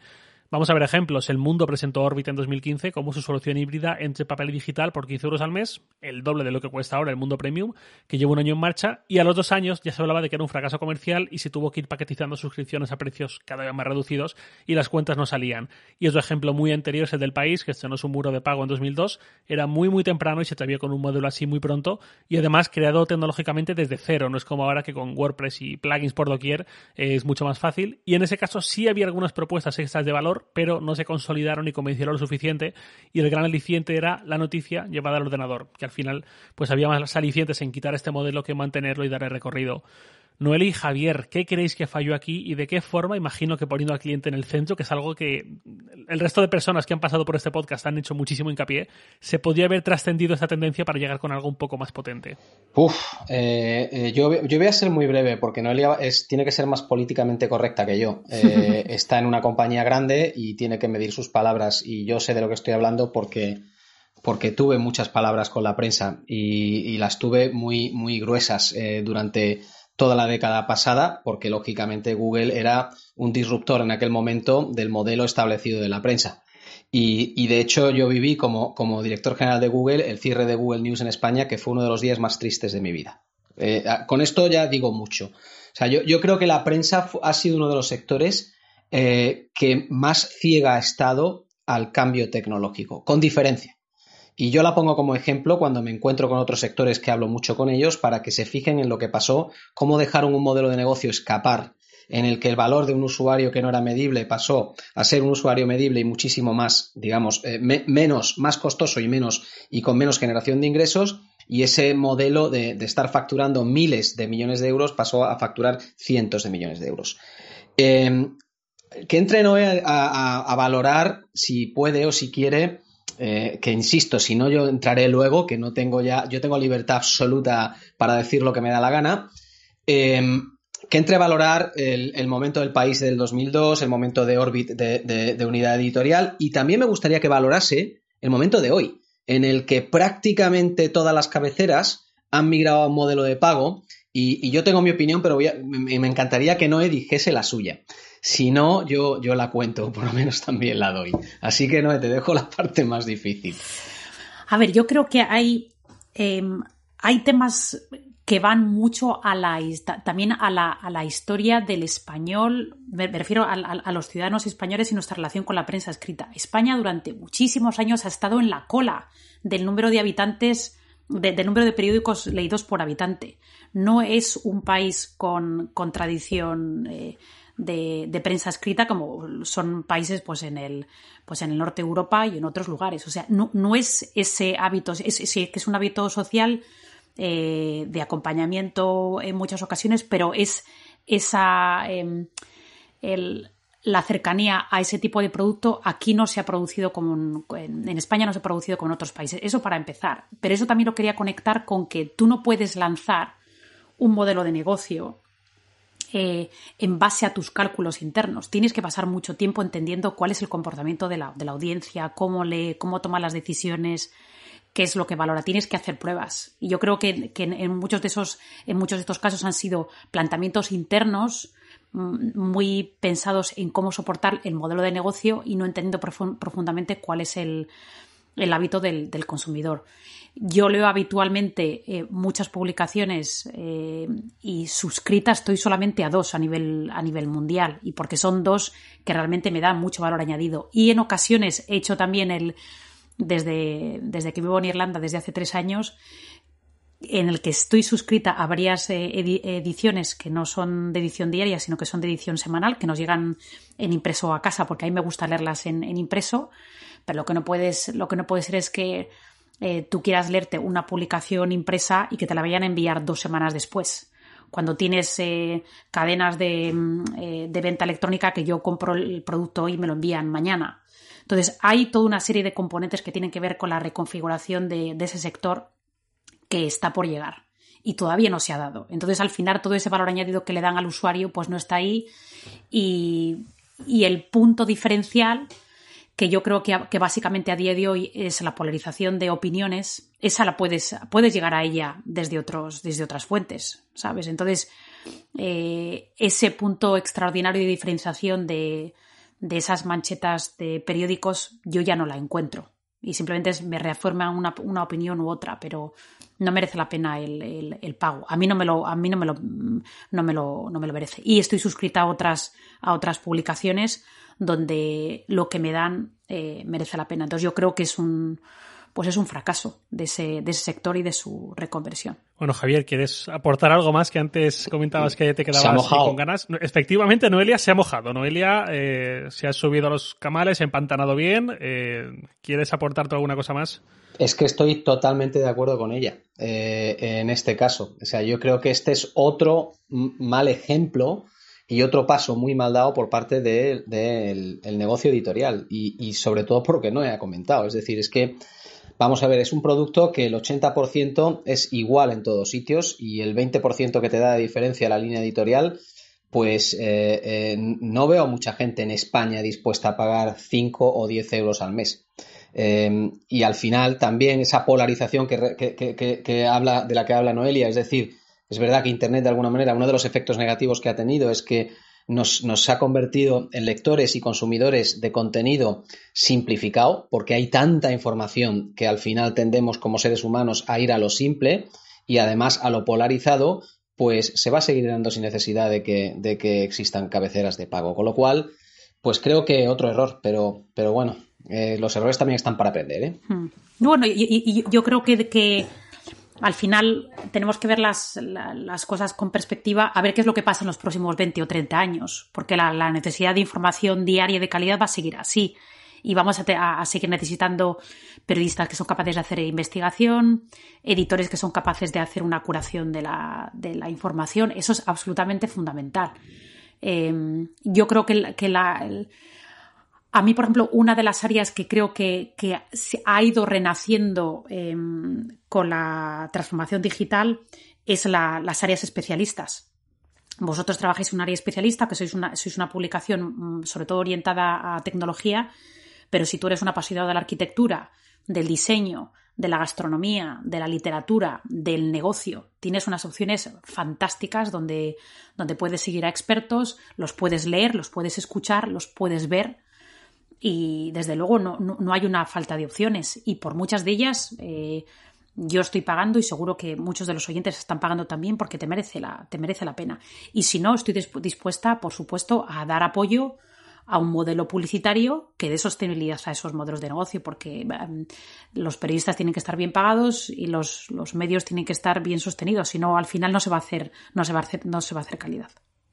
Vamos a ver ejemplos. El Mundo presentó Orbit en 2015 como su solución híbrida entre papel y digital por 15 euros al mes, el doble de lo que cuesta ahora el Mundo Premium, que lleva un año en marcha, y a los dos años ya se hablaba de que era un fracaso comercial y se tuvo que ir paquetizando suscripciones a precios cada vez más reducidos y las cuentas no salían. Y otro ejemplo muy anterior es el del país, que estrenó su muro de pago en 2002, era muy muy temprano y se atrevió con un modelo así muy pronto, y además creado tecnológicamente desde cero, no es como ahora que con WordPress y plugins por doquier es mucho más fácil, y en ese caso sí había algunas propuestas extras de valor, pero no se consolidaron y convencieron lo suficiente. Y el gran aliciente era la noticia llevada al ordenador, que al final pues había más alicientes en quitar este modelo que mantenerlo y darle recorrido. Noel y Javier, ¿qué creéis que falló aquí y de qué forma? Imagino que poniendo al cliente en el centro, que es algo que el resto de personas que han pasado por este podcast han hecho muchísimo hincapié, se podría haber trascendido esta tendencia para llegar con algo un poco más potente. Uf, eh, eh, yo, voy a ser muy breve porque Noelia es, tiene que ser más políticamente correcta que yo. Eh, está en una compañía grande y tiene que medir sus palabras y yo sé de lo que estoy hablando porque porque tuve muchas palabras con la prensa y, las tuve muy, muy gruesas durante toda la década pasada, porque lógicamente Google era un disruptor en aquel momento del modelo establecido de la prensa. Y, de hecho yo viví como, director general de Google el cierre de Google News en España, que fue uno de los días más tristes de mi vida. Eh, con esto ya digo mucho. O sea, yo, creo que la prensa ha sido uno de los sectores eh, que más ciega ha estado al cambio tecnológico, con diferencia. Y yo la pongo como ejemplo cuando me encuentro con otros sectores que hablo mucho con ellos para que se fijen en lo que pasó, cómo dejaron un modelo de negocio escapar en el que el valor de un usuario que no era medible pasó a ser un usuario medible y muchísimo más, digamos, eh, menos, más costoso y menos y con menos generación de ingresos. Y ese modelo de, estar facturando miles de millones de euros pasó a facturar cientos de millones de euros. Em, que entre Noé a, valorar si puede o si quiere eh, que insisto, si no yo entraré luego, que no tengo ya, yo tengo libertad absoluta para decir lo que me da la gana, em, que entre a valorar el, momento del país del 2002, el momento de Orbit de, unidad editorial, y también me gustaría que valorase el momento de hoy, en el que prácticamente todas las cabeceras han migrado a un modelo de pago, y, yo tengo mi opinión, pero me, me, encantaría que Noé dijese la suya. Si no, yo, yo la cuento, por lo menos también la doy. Así que no, te dejo la parte más difícil. A ver, yo creo que hay, em, hay temas que van mucho a la, también a la, historia del español, me, refiero a, los ciudadanos españoles y nuestra relación con la prensa escrita. España durante muchísimos años ha estado en la cola del número de habitantes, del número de periódicos leídos por habitante. No es un país con, tradición eh, de, prensa escrita como son países pues en el pues en el norte de Europa y en otros lugares o sea no, no es ese hábito es, que es un hábito social eh, de acompañamiento en muchas ocasiones pero es esa em, la cercanía a ese tipo de producto aquí no se ha producido como en, España no se ha producido como en otros países. Eso para empezar. Pero eso también lo quería conectar con que tú no puedes lanzar un modelo de negocio eh, en base a tus cálculos internos. Tienes que pasar mucho tiempo entendiendo cuál es el comportamiento de la, audiencia, cómo lee, cómo toma las decisiones, qué es lo que valora. Tienes que hacer pruebas. Y yo creo que, en, muchos de esos, en muchos de estos casos han sido planteamientos internos mm, muy pensados en cómo soportar el modelo de negocio y no entendiendo profundamente cuál es el, hábito del consumidor. Yo leo habitualmente eh, muchas publicaciones eh, y suscrita estoy solamente a dos a nivel, a nivel mundial y porque son dos que realmente me dan mucho valor añadido. Y en ocasiones he hecho también el, desde, desde que vivo en Irlanda, desde hace tres años, en el que estoy suscrita a varias eh, ediciones que no son de edición diaria, sino que son de edición semanal, que nos llegan en impreso a casa, porque a mí me gusta leerlas en, en impreso, pero lo que no puedes, lo que no puede ser es que eh, tú quieras leerte una publicación impresa y que te la vayan a enviar dos semanas después. Cuando tienes eh, cadenas mm, eh, de, venta electrónica que yo compro el producto y me lo envían mañana. Entonces, hay toda una serie de componentes que tienen que ver con la reconfiguración de, ese sector que está por llegar y todavía no se ha dado. Entonces, al final, todo ese valor añadido que le dan al usuario, pues no está ahí y, y el punto diferencial que yo creo que, básicamente a día de hoy es la polarización de opiniones, esa la puedes, puedes llegar a ella desde, otros, desde otras fuentes, ¿sabes? Entonces, eh, ese punto extraordinario de diferenciación de, de esas manchetas de periódicos yo ya no la encuentro y simplemente me reafirma una, una, opinión u otra, pero no merece la pena el, el, pago. A mí no me lo, a mí no me lo, no me lo, no me lo merece. Y estoy suscrita a otras, a otras publicaciones donde lo que me dan eh, merece la pena. Entonces yo creo que es un, pues es un fracaso de ese, de ese sector y de su reconversión. Bueno, Javier, ¿quieres aportar algo más que antes comentabas que te quedabas con ganas? Efectivamente, Noelia se ha mojado. Noelia eh, se ha subido a los camales, ha empantanado bien. Eh, ¿Quieres aportar alguna cosa más? Es que estoy totalmente de acuerdo con ella eh, en este caso. O sea, yo creo que este es otro mal ejemplo y otro paso muy mal dado por parte del negocio editorial y, sobre todo porque no he comentado. Es decir, es que Vamos a ver, es un producto que el 80% es igual en todos sitios y el 20% que te da de diferencia la línea editorial, pues eh, eh, no veo mucha gente en España dispuesta a pagar 5 o 10 euros al mes. Em, y al final también esa polarización que, habla, de la que habla Noelia, es decir, es verdad que Internet de alguna manera, uno de los efectos negativos que ha tenido es que nos, ha convertido en lectores y consumidores de contenido simplificado, porque hay tanta información que al final tendemos como seres humanos a ir a lo simple y además a lo polarizado, pues se va a seguir dando sin necesidad de que, existan cabeceras de pago. Con lo cual, pues creo que otro error, pero, pero bueno, eh, los errores también están para aprender. ¿eh? Hmm. Bueno, y, yo creo que, que al final tenemos que ver las, cosas con perspectiva, a ver qué es lo que pasa en los próximos 20 o 30 años, porque la, necesidad de información diaria de calidad va a seguir así. Y vamos a, seguir necesitando periodistas que son capaces de hacer investigación, editores que son capaces de hacer una curación de la, información. Eso es absolutamente fundamental. Eh, yo creo que, que la, a mí, por ejemplo, una de las áreas que creo que, ha ido renaciendo em, con la transformación digital es las áreas especialistas. Vosotros trabajáis en un área especialista, que sois una, sois una publicación mm, sobre todo orientada a tecnología, pero si tú eres un apasionado de la arquitectura, del diseño, de la gastronomía, de la literatura, del negocio. Tienes unas opciones fantásticas donde puedes seguir a expertos, los puedes leer, los puedes escuchar, los puedes ver y desde luego no, no, hay una falta de opciones y por muchas de ellas eh, yo estoy pagando y seguro que muchos de los oyentes están pagando también porque te merece la, te merece la pena. Y si no, estoy dispuesta, por supuesto, a dar apoyo a un modelo publicitario que dé sostenibilidad a esos modelos de negocio, porque em, los periodistas tienen que estar bien pagados y los, los medios tienen que estar bien sostenidos, si no, al final no se va a hacer, no se va a hacer, no se va a hacer calidad.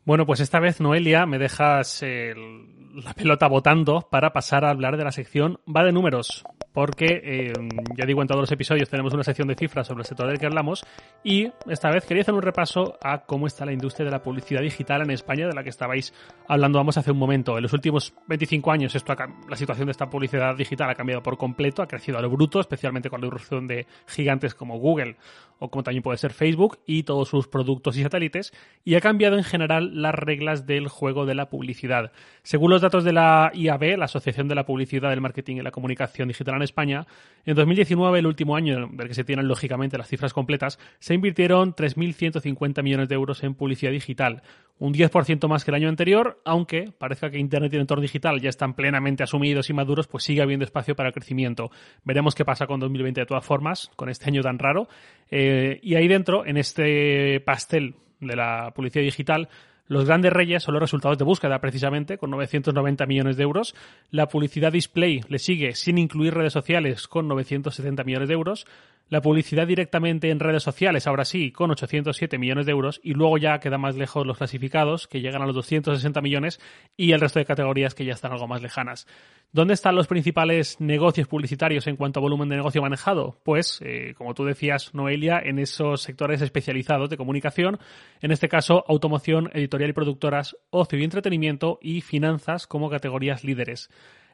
Bueno, pues esta vez, Noelia, me dejas la pelota votando para pasar a hablar de la sección Va de números porque, eh, ya digo, en todos los episodios tenemos una sección de cifras sobre el sector del que hablamos y esta vez quería hacer un repaso a cómo está la industria de la publicidad digital en España, de la que estabais hablando vamos hace un momento. En los últimos 25 años esto la situación de esta publicidad digital ha cambiado por completo, ha crecido a lo bruto, especialmente con la irrupción de gigantes como Google o como también puede ser Facebook y todos sus productos y satélites, y ha cambiado en general las reglas del juego de la publicidad. Según los datos de la IAB, la Asociación de la Publicidad, del Marketing y la Comunicación Digital en España, en 2019, el último año del que se tienen lógicamente las cifras completas, se invirtieron 3.150 millones de euros en publicidad digital, un 10% más que el año anterior, aunque parezca que Internet y el entorno digital ya están plenamente asumidos y maduros, pues sigue habiendo espacio para el crecimiento. Veremos qué pasa con 2020 de todas formas, con este año tan raro. Eh, y ahí dentro, en este pastel de la publicidad digital, los grandes reyes son los resultados de búsqueda, precisamente, con 990 millones de euros. La publicidad display le sigue sin incluir redes sociales, con 970 millones de euros la publicidad directamente en redes sociales, ahora sí, con 807 millones de euros, y luego ya queda más lejos los clasificados, que llegan a los 260 millones, y el resto de categorías que ya están algo más lejanas. ¿Dónde están los principales negocios publicitarios en cuanto a volumen de negocio manejado? Pues, eh, como tú decías, Noelia, en esos sectores especializados de comunicación, en este caso, automoción, editorial y productoras, ocio y entretenimiento y finanzas como categorías líderes.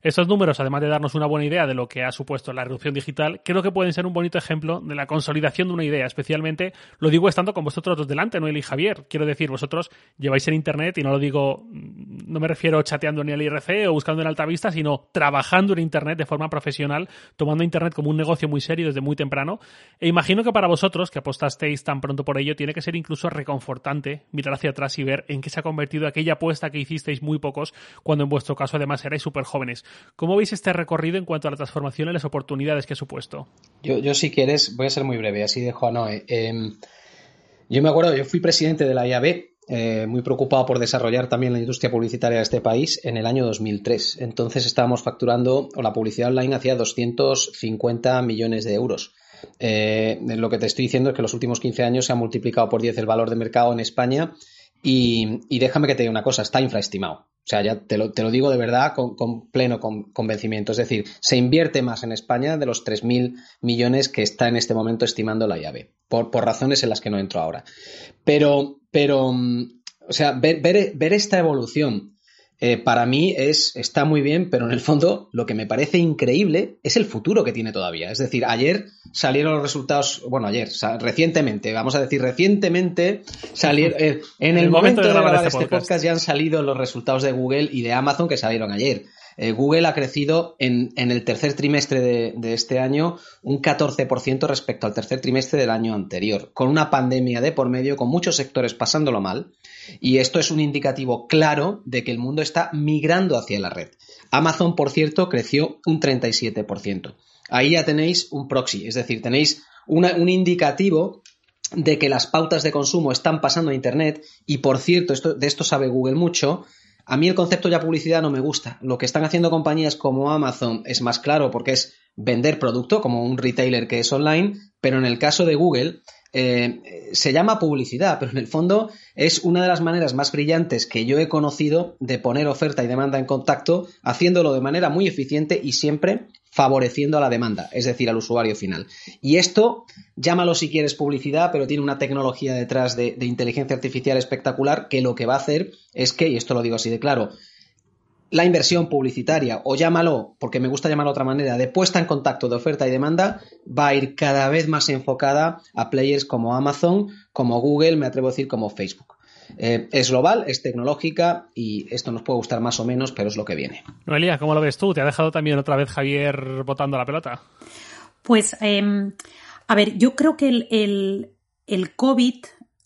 Estos números, además de darnos una buena idea de lo que ha supuesto la reducción digital, creo que pueden ser un bonito ejemplo de la consolidación de una idea. Especialmente lo digo estando con vosotros dos delante, Noel y Javier. Quiero decir, vosotros lleváis en Internet, y no lo digo mm, no me refiero chateando ni al IRC o buscando en alta vista, sino trabajando en Internet de forma profesional, tomando Internet como un negocio muy serio desde muy temprano. E imagino que para vosotros, que apostasteis tan pronto por ello, tiene que ser incluso reconfortante mirar hacia atrás y ver en qué se ha convertido aquella apuesta que hicisteis muy pocos, cuando en vuestro caso además erais súper jóvenes. ¿Cómo veis este recorrido en cuanto a la transformación y las oportunidades que ha supuesto? Yo, yo si quieres, voy a ser muy breve, así dejo a Noé. Em, yo me acuerdo, yo fui presidente de la IAB, eh, muy preocupado por desarrollar también la industria publicitaria de este país en el año 2003. Entonces estábamos facturando, o la publicidad online hacía 250 millones de euros. Eh, lo que te estoy diciendo es que los últimos 15 años se ha multiplicado por 10 el valor de mercado en España y, déjame que te diga una cosa, está infraestimado. O sea, ya te lo, te lo digo de verdad con, pleno convencimiento. Es decir, se invierte más en España de los 3.000 millones que está en este momento estimando la llave, por, por razones en las que no entro ahora. Pero, pero mm, o sea, ver, ver esta evolución eh, para mí es, está muy bien, pero en el fondo lo que me parece increíble es el futuro que tiene todavía. Es decir, ayer salieron los resultados, bueno, ayer, recientemente, vamos a decir recientemente, salieron, eh, en el, momento, de grabar este, este podcast. ya han salido los resultados de Google y de Amazon que salieron ayer. Eh, Google ha crecido en, el tercer trimestre de, este año un 14% respecto al tercer trimestre del año anterior, con una pandemia de por medio, con muchos sectores pasándolo mal. Y esto es un indicativo claro de que el mundo está migrando hacia la red. Amazon, por cierto, creció un 37%. Ahí ya tenéis un proxy, es decir, tenéis un indicativo de que las pautas de consumo están pasando a Internet y, por cierto, esto, de esto sabe Google mucho. A mí el concepto ya publicidad no me gusta. Lo que están haciendo compañías como Amazon es más claro porque es vender producto como un retailer que es online, pero en el caso de Google eh, se llama publicidad, pero en el fondo es una de las maneras más brillantes que yo he conocido de poner oferta y demanda en contacto, haciéndolo de manera muy eficiente y siempre favoreciendo a la demanda, es decir, al usuario final. Y esto, llámalo si quieres publicidad, pero tiene una tecnología detrás de, de inteligencia artificial espectacular que lo que va a hacer es que, y esto lo digo así de claro, la inversión publicitaria, o llámalo, porque me gusta llamarlo de otra manera, de puesta en contacto de oferta y demanda, va a ir cada vez más enfocada a players como Amazon, como Google, me atrevo a decir como Facebook. Eh, es global, es tecnológica y esto nos puede gustar más o menos, pero es lo que viene. Noelia, ¿cómo lo ves tú? ¿Te ha dejado también otra vez Javier botando la pelota? Pues, em, a ver, yo creo que el, el, el COVID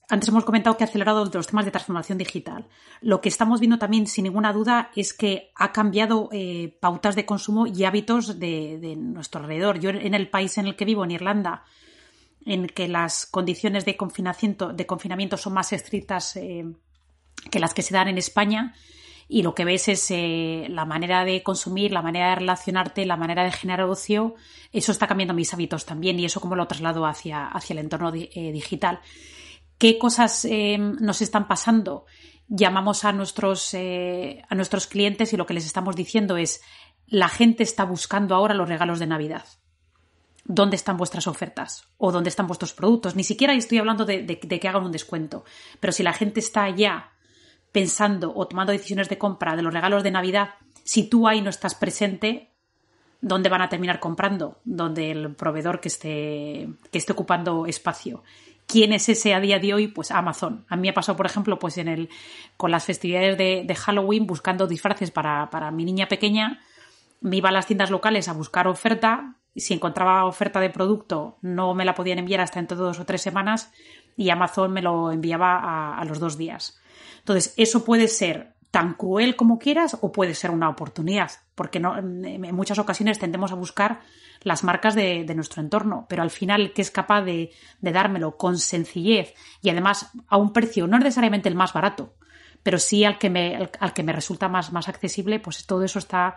antes hemos comentado que ha acelerado los temas de transformación digital. Lo que estamos viendo también, sin ninguna duda, es que ha cambiado eh, pautas de consumo y hábitos de, nuestro alrededor. Yo en el país en el que vivo, en Irlanda, en que las condiciones de confinamiento, son más estrictas eh, que las que se dan en España, y lo que ves es eh, la manera de consumir, la manera de relacionarte, la manera de generar ocio, eso está cambiando mis hábitos también y eso como lo traslado hacia, hacia el entorno digital qué cosas eh, nos están pasando. Llamamos a nuestros, eh, a nuestros clientes y lo que les estamos diciendo es la gente está buscando ahora los regalos de Navidad. ¿Dónde están vuestras ofertas? ¿O dónde están vuestros productos? Ni siquiera estoy hablando de, que hagan un descuento. Pero si la gente está ya pensando o tomando decisiones de compra de los regalos de Navidad, si tú ahí no estás presente, ¿dónde van a terminar comprando? Donde el proveedor que esté, que esté ocupando espacio. ¿Quién es ese a día de hoy? Pues Amazon. A mí me ha pasado, por ejemplo, pues en el, con las festividades de, Halloween buscando disfraces para, mi niña pequeña. Me iba a las tiendas locales a buscar oferta. Y si encontraba oferta de producto, no me la podían enviar hasta entre dos o tres semanas y Amazon me lo enviaba a, a los dos días. Entonces, eso puede ser tan cruel como quieras o puede ser una oportunidad, porque no, en muchas ocasiones tendemos a buscar las marcas de, nuestro entorno, pero al final que es capaz de, dármelo con sencillez y además a un precio no necesariamente el más barato, pero sí al que me, al, que me resulta más, más accesible, pues todo eso está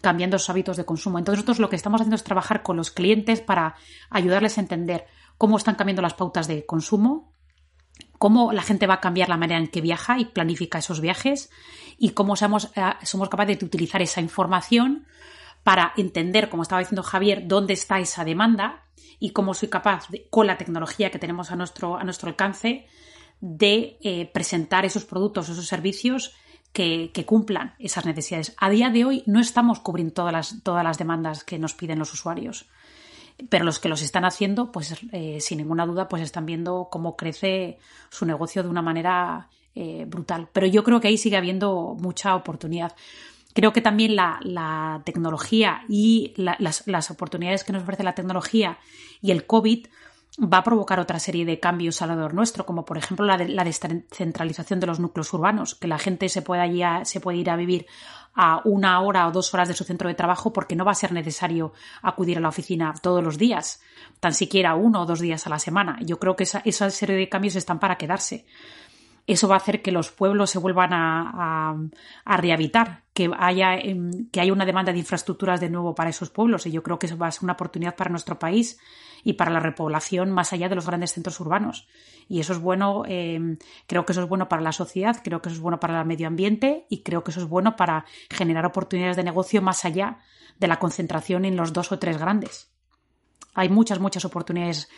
cambiando sus hábitos de consumo. Entonces nosotros lo que estamos haciendo es trabajar con los clientes para ayudarles a entender cómo están cambiando las pautas de consumo, cómo la gente va a cambiar la manera en que viaja y planifica esos viajes y cómo somos, eh, somos capaces de utilizar esa información para entender, como estaba diciendo Javier, dónde está esa demanda y cómo soy capaz, con la tecnología que tenemos a nuestro, a nuestro alcance, de eh, presentar esos productos, esos servicios que, cumplan esas necesidades. A día de hoy no estamos cubriendo todas las, todas las demandas que nos piden los usuarios. Pero los que los están haciendo, pues eh, sin ninguna duda, pues están viendo cómo crece su negocio de una manera eh, brutal. Pero yo creo que ahí sigue habiendo mucha oportunidad. Creo que también la, tecnología y las, oportunidades que nos ofrece la tecnología y el COVID va a provocar otra serie de cambios alrededor nuestro, como por ejemplo la descentralización de los núcleos urbanos, que la gente se pueda, se puede ir a vivir a una hora o dos horas de su centro de trabajo porque no va a ser necesario acudir a la oficina todos los días, tan siquiera uno o dos días a la semana. Yo creo que esa, esa serie de cambios están para quedarse. Eso va a hacer que los pueblos se vuelvan a, rehabilitar, que haya, em, que haya una demanda de infraestructuras de nuevo para esos pueblos. Y yo creo que eso va a ser una oportunidad para nuestro país y para la repoblación más allá de los grandes centros urbanos. Y eso es bueno, em, creo que eso es bueno para la sociedad, creo que eso es bueno para el medio ambiente y creo que eso es bueno para generar oportunidades de negocio más allá de la concentración en los dos o tres grandes. Hay muchas, muchas oportunidades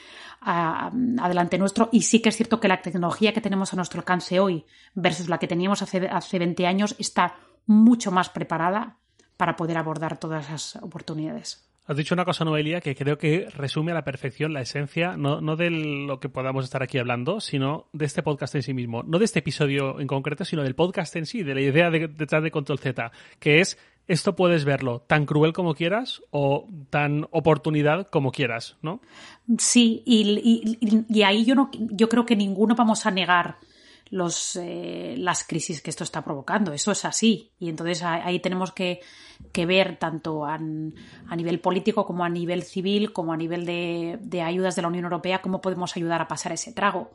adelante nuestro y sí que es cierto que la tecnología que tenemos a nuestro alcance hoy versus la que teníamos hace, hace 20 años está mucho más preparada para poder abordar todas esas oportunidades. Has dicho una cosa, Noelia, que creo que resume a la perfección la esencia, no, no de lo que podamos estar aquí hablando, sino de este podcast en sí mismo. No de este episodio en concreto, sino del podcast en sí, de la idea detrás de Control Z, que es esto puedes verlo tan cruel como quieras o tan oportunidad como quieras, ¿no? Sí, y, ahí yo, no, yo creo que ninguno vamos a negar los, eh, las crisis que esto está provocando. Eso es así. Y entonces ahí tenemos que, ver tanto a, nivel político como a nivel civil, como a nivel de, ayudas de la Unión Europea, cómo podemos ayudar a pasar ese trago.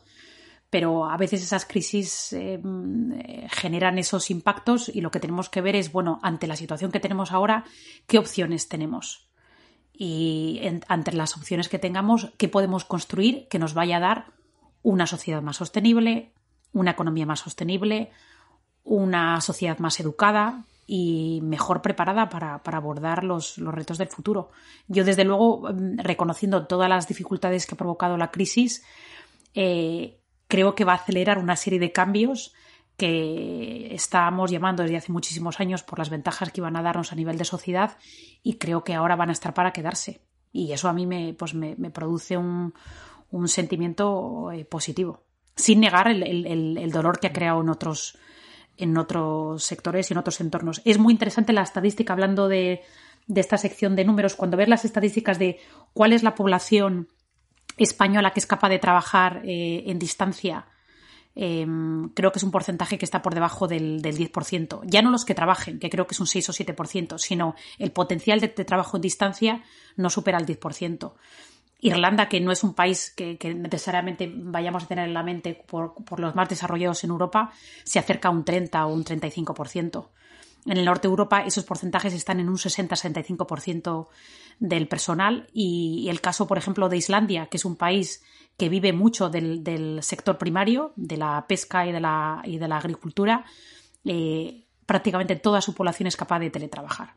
Pero a veces esas crisis eh, generan esos impactos y lo que tenemos que ver es, bueno, ante la situación que tenemos ahora, ¿qué opciones tenemos? Y ante las opciones que tengamos, ¿qué podemos construir que nos vaya a dar una sociedad más sostenible, una economía más sostenible, una sociedad más educada y mejor preparada para, abordar los, retos del futuro. Yo, desde luego, mm, reconociendo todas las dificultades que ha provocado la crisis, eh, creo que va a acelerar una serie de cambios que estábamos llamando desde hace muchísimos años por las ventajas que iban a darnos a nivel de sociedad y creo que ahora van a estar para quedarse. Y eso a mí me, pues me, produce un, un sentimiento eh, positivo sin negar el, dolor que ha creado en otros, en otros sectores y en otros entornos. Es muy interesante la estadística, hablando de, esta sección de números, cuando ves las estadísticas de cuál es la población española que es capaz de trabajar eh, en distancia, em, creo que es un porcentaje que está por debajo del, 10%. Ya no los que trabajen, que creo que es un 6 o 7%, sino el potencial de, trabajo en distancia no supera el 10%. Irlanda, que no es un país que, necesariamente vayamos a tener en la mente por, los más desarrollados en Europa, se acerca a un 30 o un 35%. En el norte de Europa esos porcentajes están en un 60-65% del personal y, el caso, por ejemplo, de Islandia, que es un país que vive mucho del, sector primario, de la pesca y de la, y de la agricultura, eh, prácticamente toda su población es capaz de teletrabajar.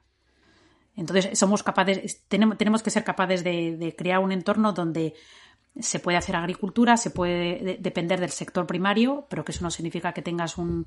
Entonces, somos capaces, tenemos, tenemos que ser capaces de, crear un entorno donde se puede hacer agricultura, se puede depender del sector primario, pero que eso no significa que tengas un,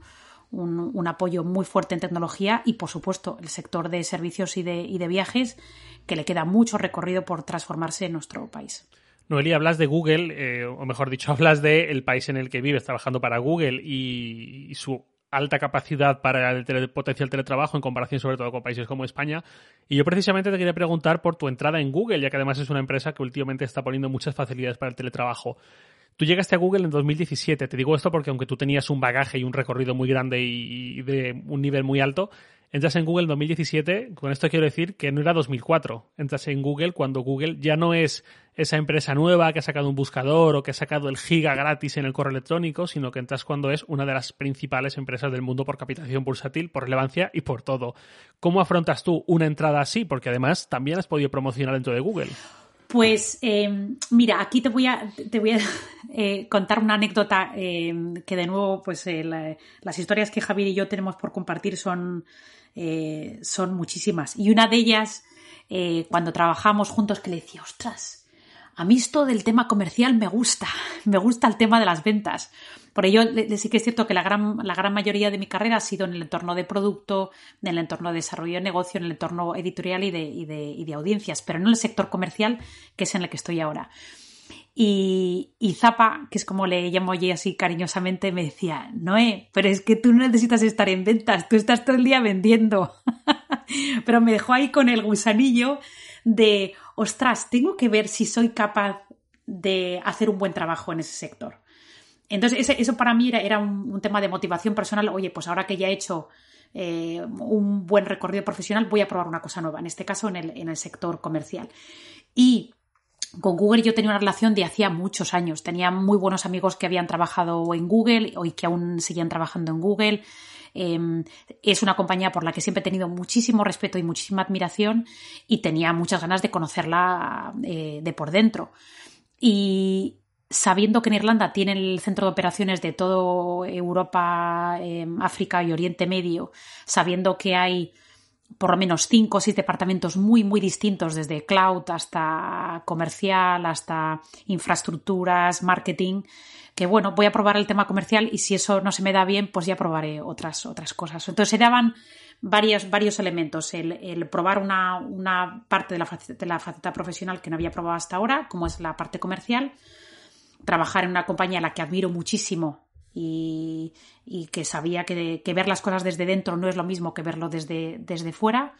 apoyo muy fuerte en tecnología y, por supuesto, el sector de servicios y de, viajes, que le queda mucho recorrido por transformarse en nuestro país. Noelia, hablas de Google, eh, o mejor dicho, hablas del país en el que vives trabajando para Google y su alta capacidad para el potencial teletrabajo en comparación sobre todo con países como España. Y yo precisamente te quería preguntar por tu entrada en Google, ya que además es una empresa que últimamente está poniendo muchas facilidades para el teletrabajo. Tú llegaste a Google en 2017. Te digo esto porque aunque tú tenías un bagaje y un recorrido muy grande y de un nivel muy alto, entras en Google en 2017, con esto quiero decir que no era 2004. Entras en Google cuando Google ya no es esa empresa nueva que ha sacado un buscador o que ha sacado el giga gratis en el correo electrónico, sino que entras cuando es una de las principales empresas del mundo por capitalización bursátil, por relevancia y por todo. ¿Cómo afrontas tú una entrada así? Porque además también has podido promocionar dentro de Google. Pues eh, mira, aquí te voy a, te voy a eh, contar una anécdota eh, que de nuevo, pues las historias que Javier y yo tenemos por compartir son son muchísimas. Y una de ellas, cuando trabajamos juntos, que le decía, ostras, a mí esto del tema comercial me gusta, me gusta el tema de las ventas. Por ello, sí que es cierto que la gran, la gran mayoría de mi carrera ha sido en el entorno de producto, en el entorno de desarrollo de negocio, en el entorno editorial y de, y de, y de audiencias, pero no en el sector comercial, que es en el que estoy ahora. Y, y, Zapa, que es como le llamo yo así cariñosamente, me decía, Noé, pero es que tú no necesitas estar en ventas, tú estás todo el día vendiendo. pero me dejó ahí con el gusanillo de, ostras, tengo que ver si soy capaz de hacer un buen trabajo en ese sector. Entonces, eso para mí era, un, tema de motivación personal. Oye, pues ahora que ya he hecho eh, un buen recorrido profesional, voy a probar una cosa nueva, en este caso en el, en el sector comercial. Y con Google yo tenía una relación de hacía muchos años. Tenía muy buenos amigos que habían trabajado en Google y que aún seguían trabajando en Google. Em, es una compañía por la que siempre he tenido muchísimo respeto y muchísima admiración y tenía muchas ganas de conocerla eh, de por dentro. Y sabiendo que en Irlanda tiene el centro de operaciones de toda Europa, em, África y Oriente Medio, sabiendo que hay por lo menos cinco o seis departamentos muy, muy distintos, desde cloud hasta comercial, hasta infraestructuras, marketing, que bueno, voy a probar el tema comercial y si eso no se me da bien, pues ya probaré otras, otras cosas. Entonces se daban varios, varios elementos. El, probar una, una, parte de la, faceta, profesional que no había probado hasta ahora, como es la parte comercial. Trabajar en una compañía a la que admiro muchísimo y, y que sabía que, que, ver las cosas desde dentro no es lo mismo que verlo desde, desde fuera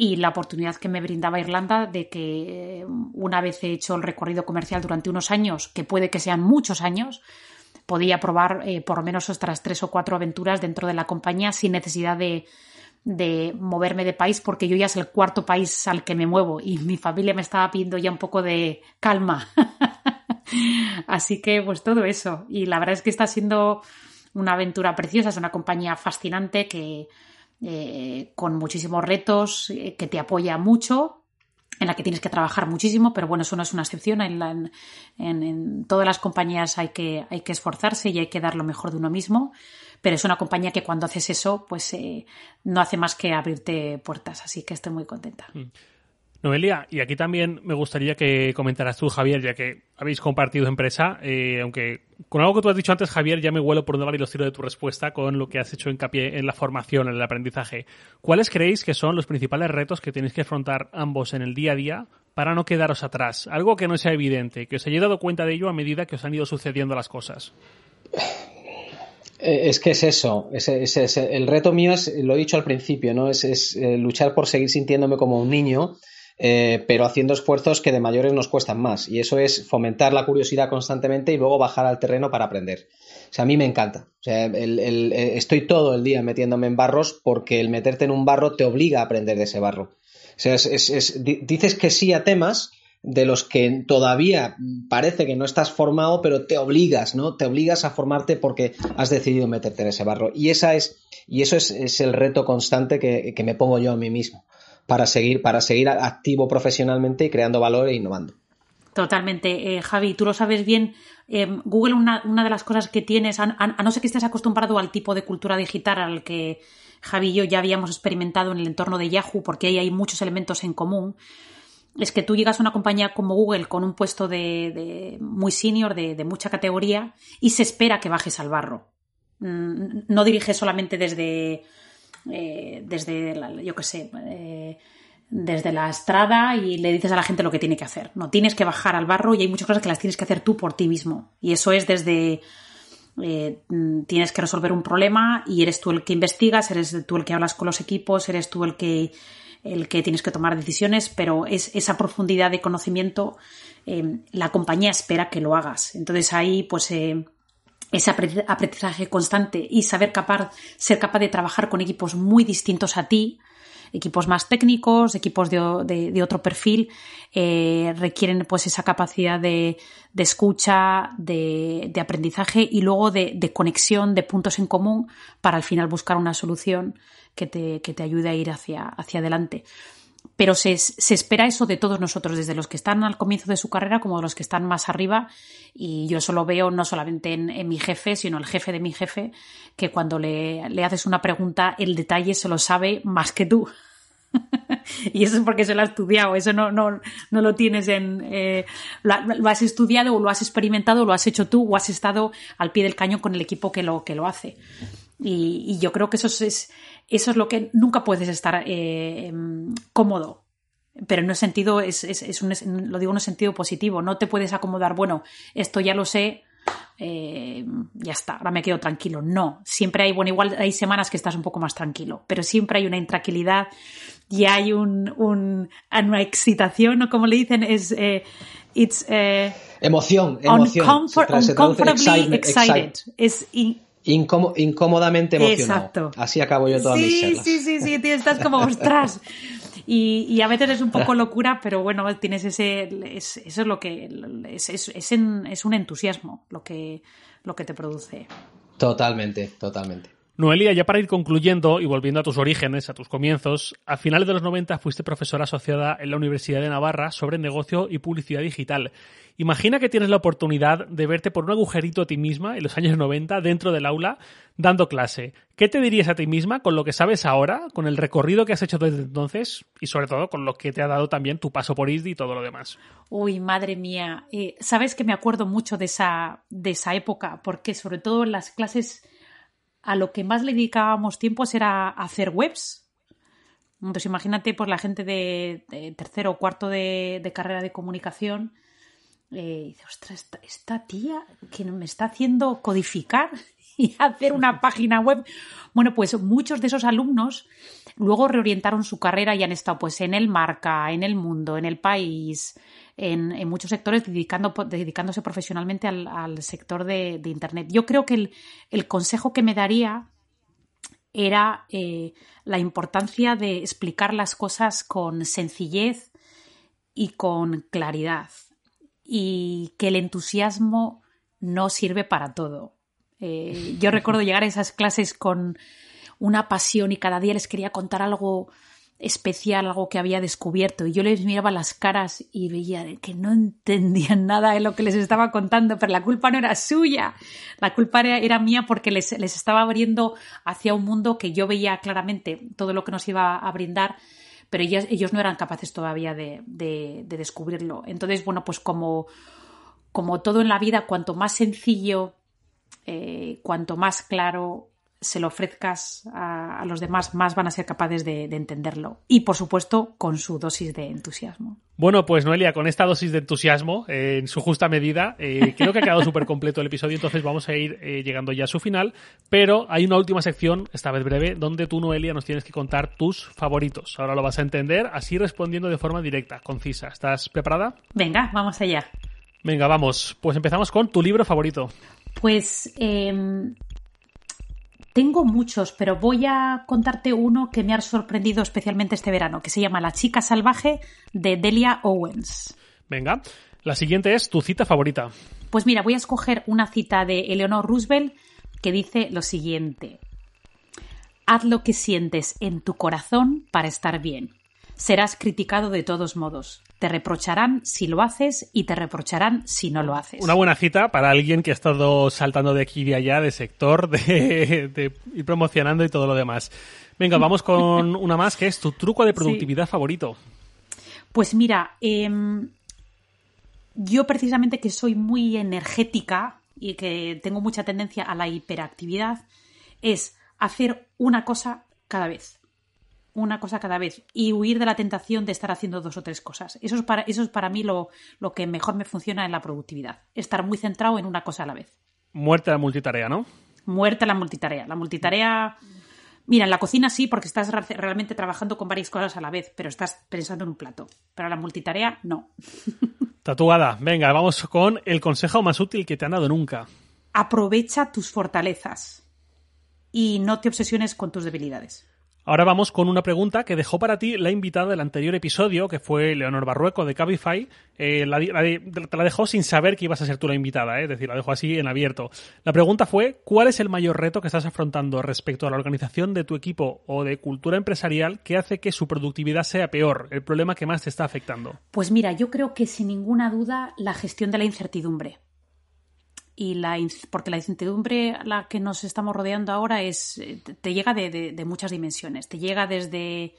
y la oportunidad que me brindaba Irlanda de que eh, una vez he hecho el recorrido comercial durante unos años, que puede que sean muchos años, podía probar eh, por lo menos otras tres o cuatro aventuras dentro de la compañía sin necesidad de, de moverme de país porque yo ya es el cuarto país al que me muevo y mi familia me estaba pidiendo ya un poco de calma. Así que pues todo eso y la verdad es que está siendo una aventura preciosa, es una compañía fascinante que eh, con muchísimos retos, eh, que te apoya mucho, en la que tienes que trabajar muchísimo, pero bueno, eso no es una excepción. En, en, todas las compañías hay que, hay que esforzarse y hay que dar lo mejor de uno mismo, pero es una compañía que cuando haces eso, pues eh, no hace más que abrirte puertas, así que estoy muy contenta. Mm. Noelia, y aquí también me gustaría que comentaras tú, Javier, ya que habéis compartido empresa, eh, aunque con algo que tú has dicho antes, Javier, ya me huelo por dónde va los de tu respuesta con lo que has hecho hincapié en la formación, en el aprendizaje. ¿Cuáles creéis que son los principales retos que tenéis que afrontar ambos en el día a día para no quedaros atrás? Algo que no sea evidente, que os hayáis dado cuenta de ello a medida que os han ido sucediendo las cosas. Eh, es que es eso, es, el reto mío es, lo he dicho al principio, ¿no? Es, es eh, luchar por seguir sintiéndome como un niño eh, pero haciendo esfuerzos que de mayores nos cuestan más. Y eso es fomentar la curiosidad constantemente y luego bajar al terreno para aprender. O sea, a mí me encanta. O sea, eh, estoy todo el día metiéndome en barros porque el meterte en un barro te obliga a aprender de ese barro. O sea, dices que sí a temas de los que todavía parece que no estás formado, pero te obligas, ¿no? Te obligas a formarte porque has decidido meterte en ese barro. Y esa es, y eso es, el reto constante que, que me pongo yo a mí mismo para seguir, para seguir activo profesionalmente y creando valor e innovando. Totalmente. Eh, Javi, tú lo sabes bien. Eh, Google, una, de las cosas que tienes, a, no ser que estés acostumbrado al tipo de cultura digital al que Javi y yo ya habíamos experimentado en el entorno de Yahoo, porque ahí hay muchos elementos en común, es que tú llegas a una compañía como Google con un puesto de, muy senior, de, mucha categoría, y se espera que bajes al barro. Mm, no diriges solamente desde eh, desde, la, yo qué sé, eh, desde la estrada y le dices a la gente lo que tiene que hacer. No, tienes que bajar al barro y hay muchas cosas que las tienes que hacer tú por ti mismo. Y eso es desde... Eh, tienes que resolver un problema y eres tú el que investigas, eres tú el que hablas con los equipos, eres tú el que el que tienes que tomar decisiones, pero es esa profundidad de conocimiento la compañía espera que lo hagas. Entonces ahí pues ese aprendizaje constante y saber capaz, ser capaz de trabajar con equipos muy distintos a ti, equipos más técnicos, equipos de, otro perfil, eh, requieren pues esa capacidad de, escucha, de, aprendizaje y luego de, conexión de puntos en común para al final buscar una solución que te, que te ayude a ir hacia, hacia adelante pero se, espera eso de todos nosotros, desde los que están al comienzo de su carrera como los que están más arriba. Y yo eso lo veo no solamente en, mi jefe, sino el jefe de mi jefe, que cuando le, haces una pregunta, el detalle se lo sabe más que tú. y eso es porque se lo ha estudiado, eso no, no, no lo tienes en... Eh, lo, has estudiado o lo has experimentado, o lo has hecho tú o has estado al pie del cañón con el equipo que lo, que lo hace. Y, yo creo que eso es, eso es lo que nunca puedes estar eh, cómodo. Pero en un sentido, es, es, un, lo digo en un sentido positivo, no te puedes acomodar, bueno, esto ya lo sé, eh, ya está, ahora me quedo tranquilo. No, siempre hay, bueno, igual hay semanas que estás un poco más tranquilo, pero siempre hay una intranquilidad y hay un, una excitación, ¿no? Como le dicen, es... Eh, it's, eh, emoción, emoción. uncomfortably excited. Es incómodamente emocionado. Exacto. Así acabo yo todas mis charlas. Sí, sí, sí, estás como, ostras. Y, a veces es un poco locura, pero bueno, tienes ese. eso es lo que. Es, es, es, un entusiasmo lo que, lo que te produce. Totalmente, totalmente. Noelia, ya para ir concluyendo y volviendo a tus orígenes, a tus comienzos, a finales de los 90 fuiste profesora asociada en la Universidad de Navarra sobre negocio y publicidad digital. Imagina que tienes la oportunidad de verte por un agujerito a ti misma en los años 90 dentro del aula dando clase. ¿Qué te dirías a ti misma con lo que sabes ahora, con el recorrido que has hecho desde entonces y sobre todo con lo que te ha dado también tu paso por ISDI y todo lo demás? Uy, madre mía. Eh, Sabes que me acuerdo mucho de esa, de esa época porque sobre todo en las clases a lo que más le dedicábamos tiempo era hacer webs. Entonces imagínate pues la gente de, tercero o cuarto de, carrera de comunicación eh, dice, ostras, esta, tía que me está haciendo codificar y hacer una página web. Bueno, pues muchos de esos alumnos luego reorientaron su carrera y han estado pues en el marca, en el mundo, en el país, en, muchos sectores dedicando, dedicándose profesionalmente al, sector de, Internet. Yo creo que el, consejo que me daría era eh, la importancia de explicar las cosas con sencillez y con claridad y que el entusiasmo no sirve para todo. Eh, yo recuerdo llegar a esas clases con una pasión y cada día les quería contar algo especial, algo que había descubierto. Y yo les miraba las caras y veía que no entendían nada de lo que les estaba contando, pero la culpa no era suya, la culpa era, mía porque les, estaba abriendo hacia un mundo que yo veía claramente todo lo que nos iba a brindar, pero ellos, ellos no eran capaces todavía de, descubrirlo. Entonces, bueno, pues como, como todo en la vida, cuanto más sencillo, eh, cuanto más claro, se lo ofrezcas a, los demás, más van a ser capaces de, entenderlo. Y, por supuesto, con su dosis de entusiasmo. Bueno, pues Noelia, con esta dosis de entusiasmo, eh, en su justa medida, eh, creo que ha quedado súper completo el episodio, entonces vamos a ir eh, llegando ya a su final. Pero hay una última sección, esta vez breve, donde tú, Noelia, nos tienes que contar tus favoritos. Ahora lo vas a entender, así respondiendo de forma directa, concisa. ¿Estás preparada? Venga, vamos allá. Venga, vamos. Pues empezamos con tu libro favorito. Pues em, tengo muchos, pero voy a contarte uno que me ha sorprendido especialmente este verano, que se llama La chica salvaje de Delia Owens. Venga, la siguiente es tu cita favorita. Pues mira, voy a escoger una cita de Eleanor Roosevelt que dice lo siguiente. Haz lo que sientes en tu corazón para estar bien. Serás criticado de todos modos. Te reprocharán si lo haces y te reprocharán si no lo haces. Una buena cita para alguien que ha estado saltando de aquí y de allá, de sector, de, ir promocionando y todo lo demás. Venga, vamos con una más que es tu truco de productividad favorito. Pues mira, em, yo precisamente que soy muy energética y que tengo mucha tendencia a la hiperactividad, es hacer una cosa cada vez una cosa cada vez y huir de la tentación de estar haciendo dos o tres cosas. Eso es para, eso es para mí lo, lo que mejor me funciona en la productividad. Estar muy centrado en una cosa a la vez. Muerte a la multitarea, ¿no? Muerte a la multitarea. La multitarea. Mira, en la cocina sí, porque estás realmente trabajando con varias cosas a la vez, pero estás pensando en un plato. Pero la multitarea, no. Tatuada. Venga, vamos con el consejo más útil que te han dado nunca. Aprovecha tus fortalezas y no te obsesiones con tus debilidades. Ahora vamos con una pregunta que dejó para ti la invitada del anterior episodio, que fue Leonor Barrueco de Cabify. Eh, la, te la dejó sin saber que ibas a ser tú la invitada, eh, es decir, la dejó así en abierto. La pregunta fue, ¿cuál es el mayor reto que estás afrontando respecto a la organización de tu equipo o de cultura empresarial que hace que su productividad sea peor? El problema que más te está afectando. Pues mira, yo creo que sin ninguna duda la gestión de la incertidumbre y la porque la incertidumbre a la que nos estamos rodeando ahora es te llega de, muchas dimensiones te llega desde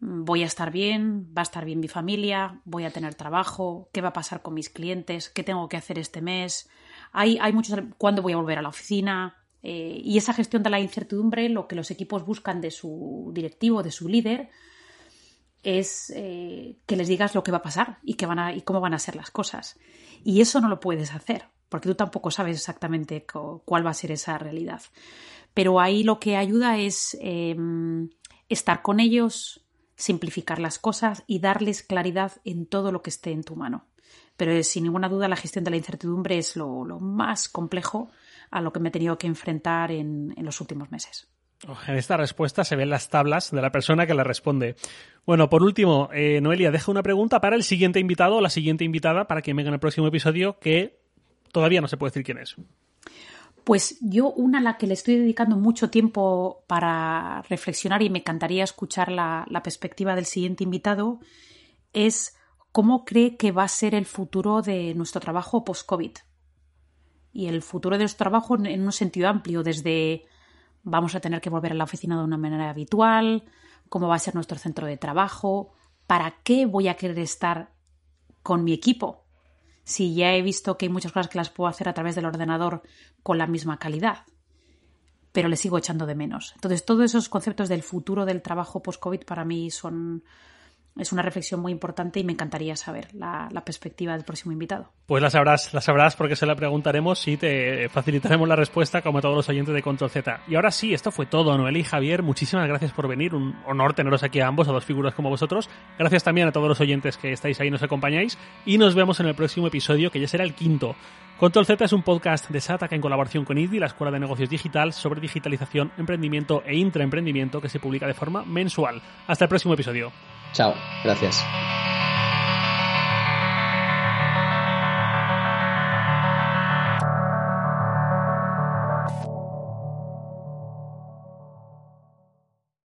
voy a estar bien, va a estar bien mi familia, voy a tener trabajo, qué va a pasar con mis clientes, qué tengo que hacer este mes. Hay, hay muchos, ¿cuándo voy a volver a la oficina? Eh, y esa gestión de la incertidumbre, lo que los equipos buscan de su directivo, de su líder, es eh, que les digas lo que va a pasar y, que van a, y cómo van a ser las cosas. Y eso no lo puedes hacer, porque tú tampoco sabes exactamente cuál va a ser esa realidad. Pero ahí lo que ayuda es em, estar con ellos, simplificar las cosas y darles claridad en todo lo que esté en tu mano. Pero sin ninguna duda la gestión de la incertidumbre es lo, más complejo a lo que me he tenido que enfrentar en, los últimos meses. En esta respuesta se ven las tablas de la persona que le responde. Bueno, por último, eh, Noelia, deja una pregunta para el siguiente invitado o la siguiente invitada para que venga en el próximo episodio que todavía no se puede decir quién es. Pues yo una a la que le estoy dedicando mucho tiempo para reflexionar y me encantaría escuchar la, perspectiva del siguiente invitado es cómo cree que va a ser el futuro de nuestro trabajo post-COVID. Y el futuro de nuestro trabajo en un sentido amplio, desde vamos a tener que volver a la oficina de una manera habitual, cómo va a ser nuestro centro de trabajo, para qué voy a querer estar con mi equipo, si ya he visto que hay muchas cosas que las puedo hacer a través del ordenador con la misma calidad, pero le sigo echando de menos. Entonces, todos esos conceptos del futuro del trabajo post-COVID para mí son, es una reflexión muy importante y me encantaría saber la, perspectiva del próximo invitado. Pues la sabrás, la sabrás porque se la preguntaremos y te facilitaremos la respuesta como a todos los oyentes de Control Z. Y ahora sí, esto fue todo. Noel y Javier, muchísimas gracias por venir. Un honor teneros aquí a ambos, a dos figuras como vosotros. Gracias también a todos los oyentes que estáis ahí y nos acompañáis. Y nos vemos en el próximo episodio, que ya será el quinto. Control Z es un podcast de SATAC en colaboración con IDI, la Escuela de Negocios Digital, sobre digitalización, emprendimiento e intraemprendimiento que se publica de forma mensual. Hasta el próximo episodio. Chao, gracias.